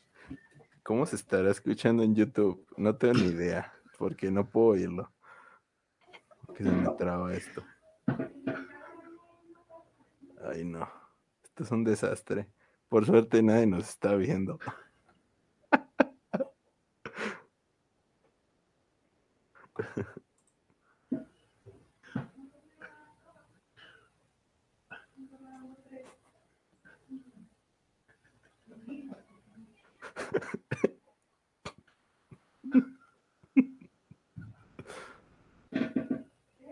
¿Cómo se estará escuchando en YouTube? No tengo ni idea, porque no puedo oírlo. Que se me traba esto. Ay, no. Esto es un desastre. Por suerte nadie nos está viendo.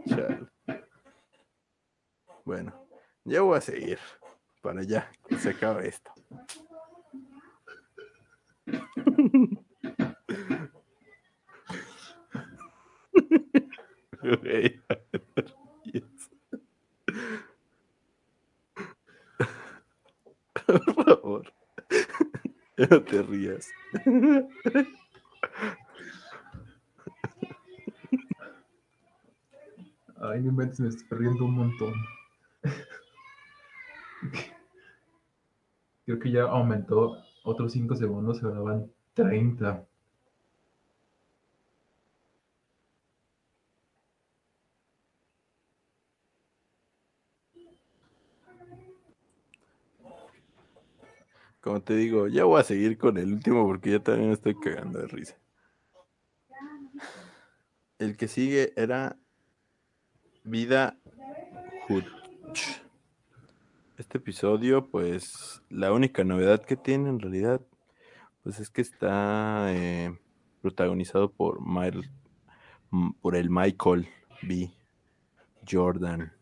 Chale. Bueno, ya voy a seguir para ya que se acabe esto. Por favor, no te rías. Ay, me estoy perdiendo un montón. Creo que ya aumentó otros 5 segundos, ahora van 30. Como te digo, ya voy a seguir con el último porque ya también estoy cagando de risa. El que sigue era Vida Hutch. Este episodio, pues, la única novedad que tiene en realidad, pues es que está eh, protagonizado por Mile- m- por el Michael B. Jordan.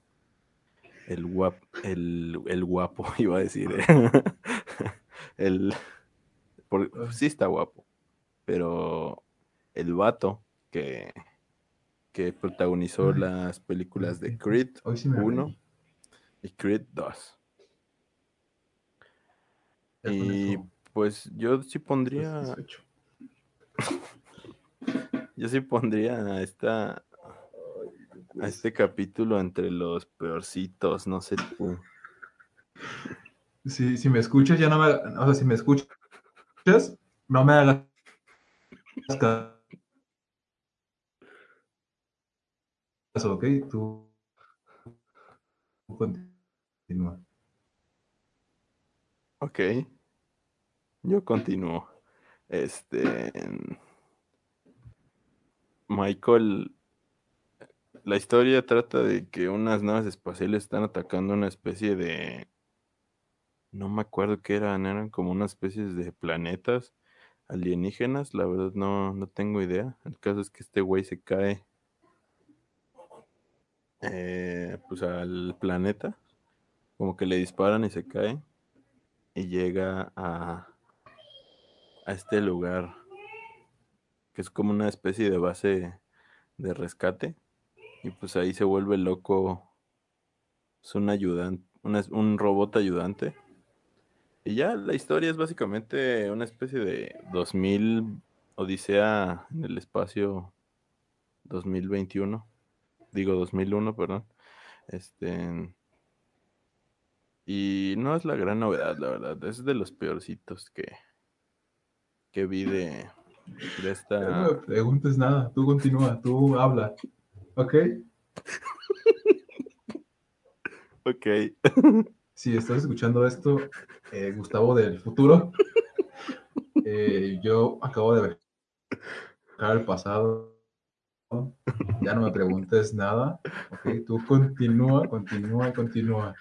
El guapo, el, el guapo, iba a decir. eh. el, por- sí está guapo, pero el vato que, que protagonizó las películas de Creed Hoy sí me 1 reí. y Creed 2. Y pues yo sí pondría, yo sí pondría a esta a este capítulo entre los peorcitos, no sé tú. Si, si me escuchas, ya no me. O sea, si me escuchas, no me hagas ¿ok? Tú. tú continúa. Ok. Yo continúo. Este. Michael. La historia trata de que unas naves espaciales están atacando una especie de. No me acuerdo qué eran, eran como unas especies de planetas alienígenas, la verdad no, no tengo idea. El caso es que este güey se cae eh, pues al planeta, como que le disparan y se cae y llega a, a este lugar que es como una especie de base de rescate y pues ahí se vuelve loco es un ayudante un robot ayudante y ya la historia es básicamente una especie de 2000 Odisea en el espacio 2021 digo 2001 perdón este y no es la gran novedad, la verdad. Es de los peorcitos que, que vi de, de esta. No me preguntes nada, tú continúa, tú habla. ¿Ok? Ok. Si estás escuchando esto, eh, Gustavo del futuro, eh, yo acabo de viajar al pasado. Ya no me preguntes nada. ¿ok? Tú continúa, continúa, continúa.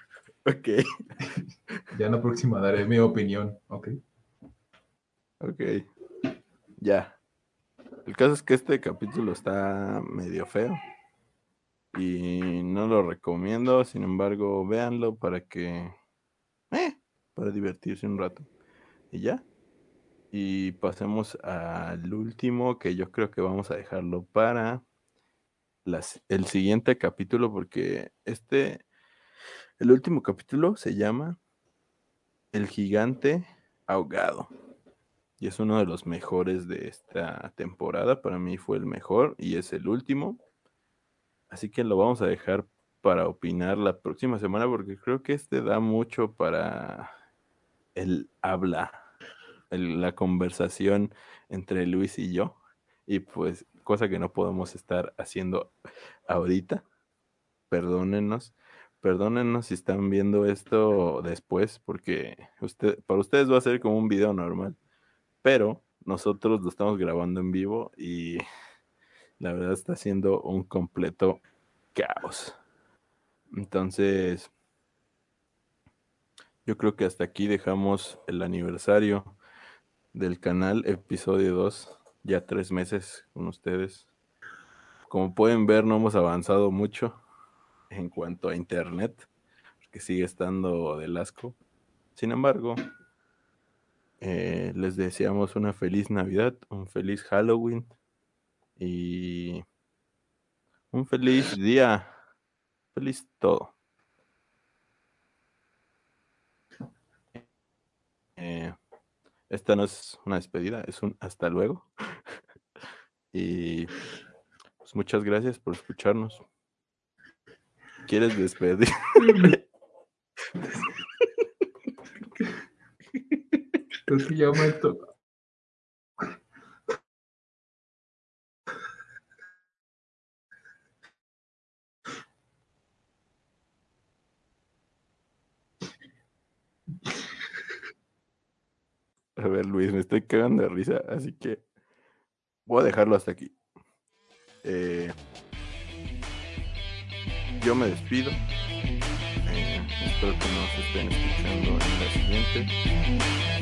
Ok. Ya en la próxima daré mi opinión. ¿Ok? Ok. Ya. El caso es que este capítulo está medio feo. Y no lo recomiendo. Sin embargo, véanlo para que. Eh, para divertirse un rato. Y ya. Y pasemos al último, que yo creo que vamos a dejarlo para las, el siguiente capítulo, porque este, el último capítulo se llama El gigante ahogado. Y es uno de los mejores de esta temporada. Para mí fue el mejor y es el último. Así que lo vamos a dejar para opinar la próxima semana porque creo que este da mucho para el habla la conversación entre Luis y yo. Y pues, cosa que no podemos estar haciendo ahorita. Perdónenos. Perdónenos si están viendo esto después, porque usted, para ustedes va a ser como un video normal. Pero nosotros lo estamos grabando en vivo y la verdad está siendo un completo caos. Entonces, yo creo que hasta aquí dejamos el aniversario del canal, episodio 2, ya tres meses con ustedes. Como pueden ver, no hemos avanzado mucho en cuanto a internet, que sigue estando del asco. Sin embargo, eh, les deseamos una feliz Navidad, un feliz Halloween y un feliz día. Feliz todo. Eh, esta no es una despedida, es un hasta luego. y pues muchas gracias por escucharnos. ¿Quieres despedir? Que ya me A ver, Luis, me estoy cagando de risa, así que voy a dejarlo hasta aquí. Eh, yo me despido. Eh, espero que nos estén escuchando en la siguiente.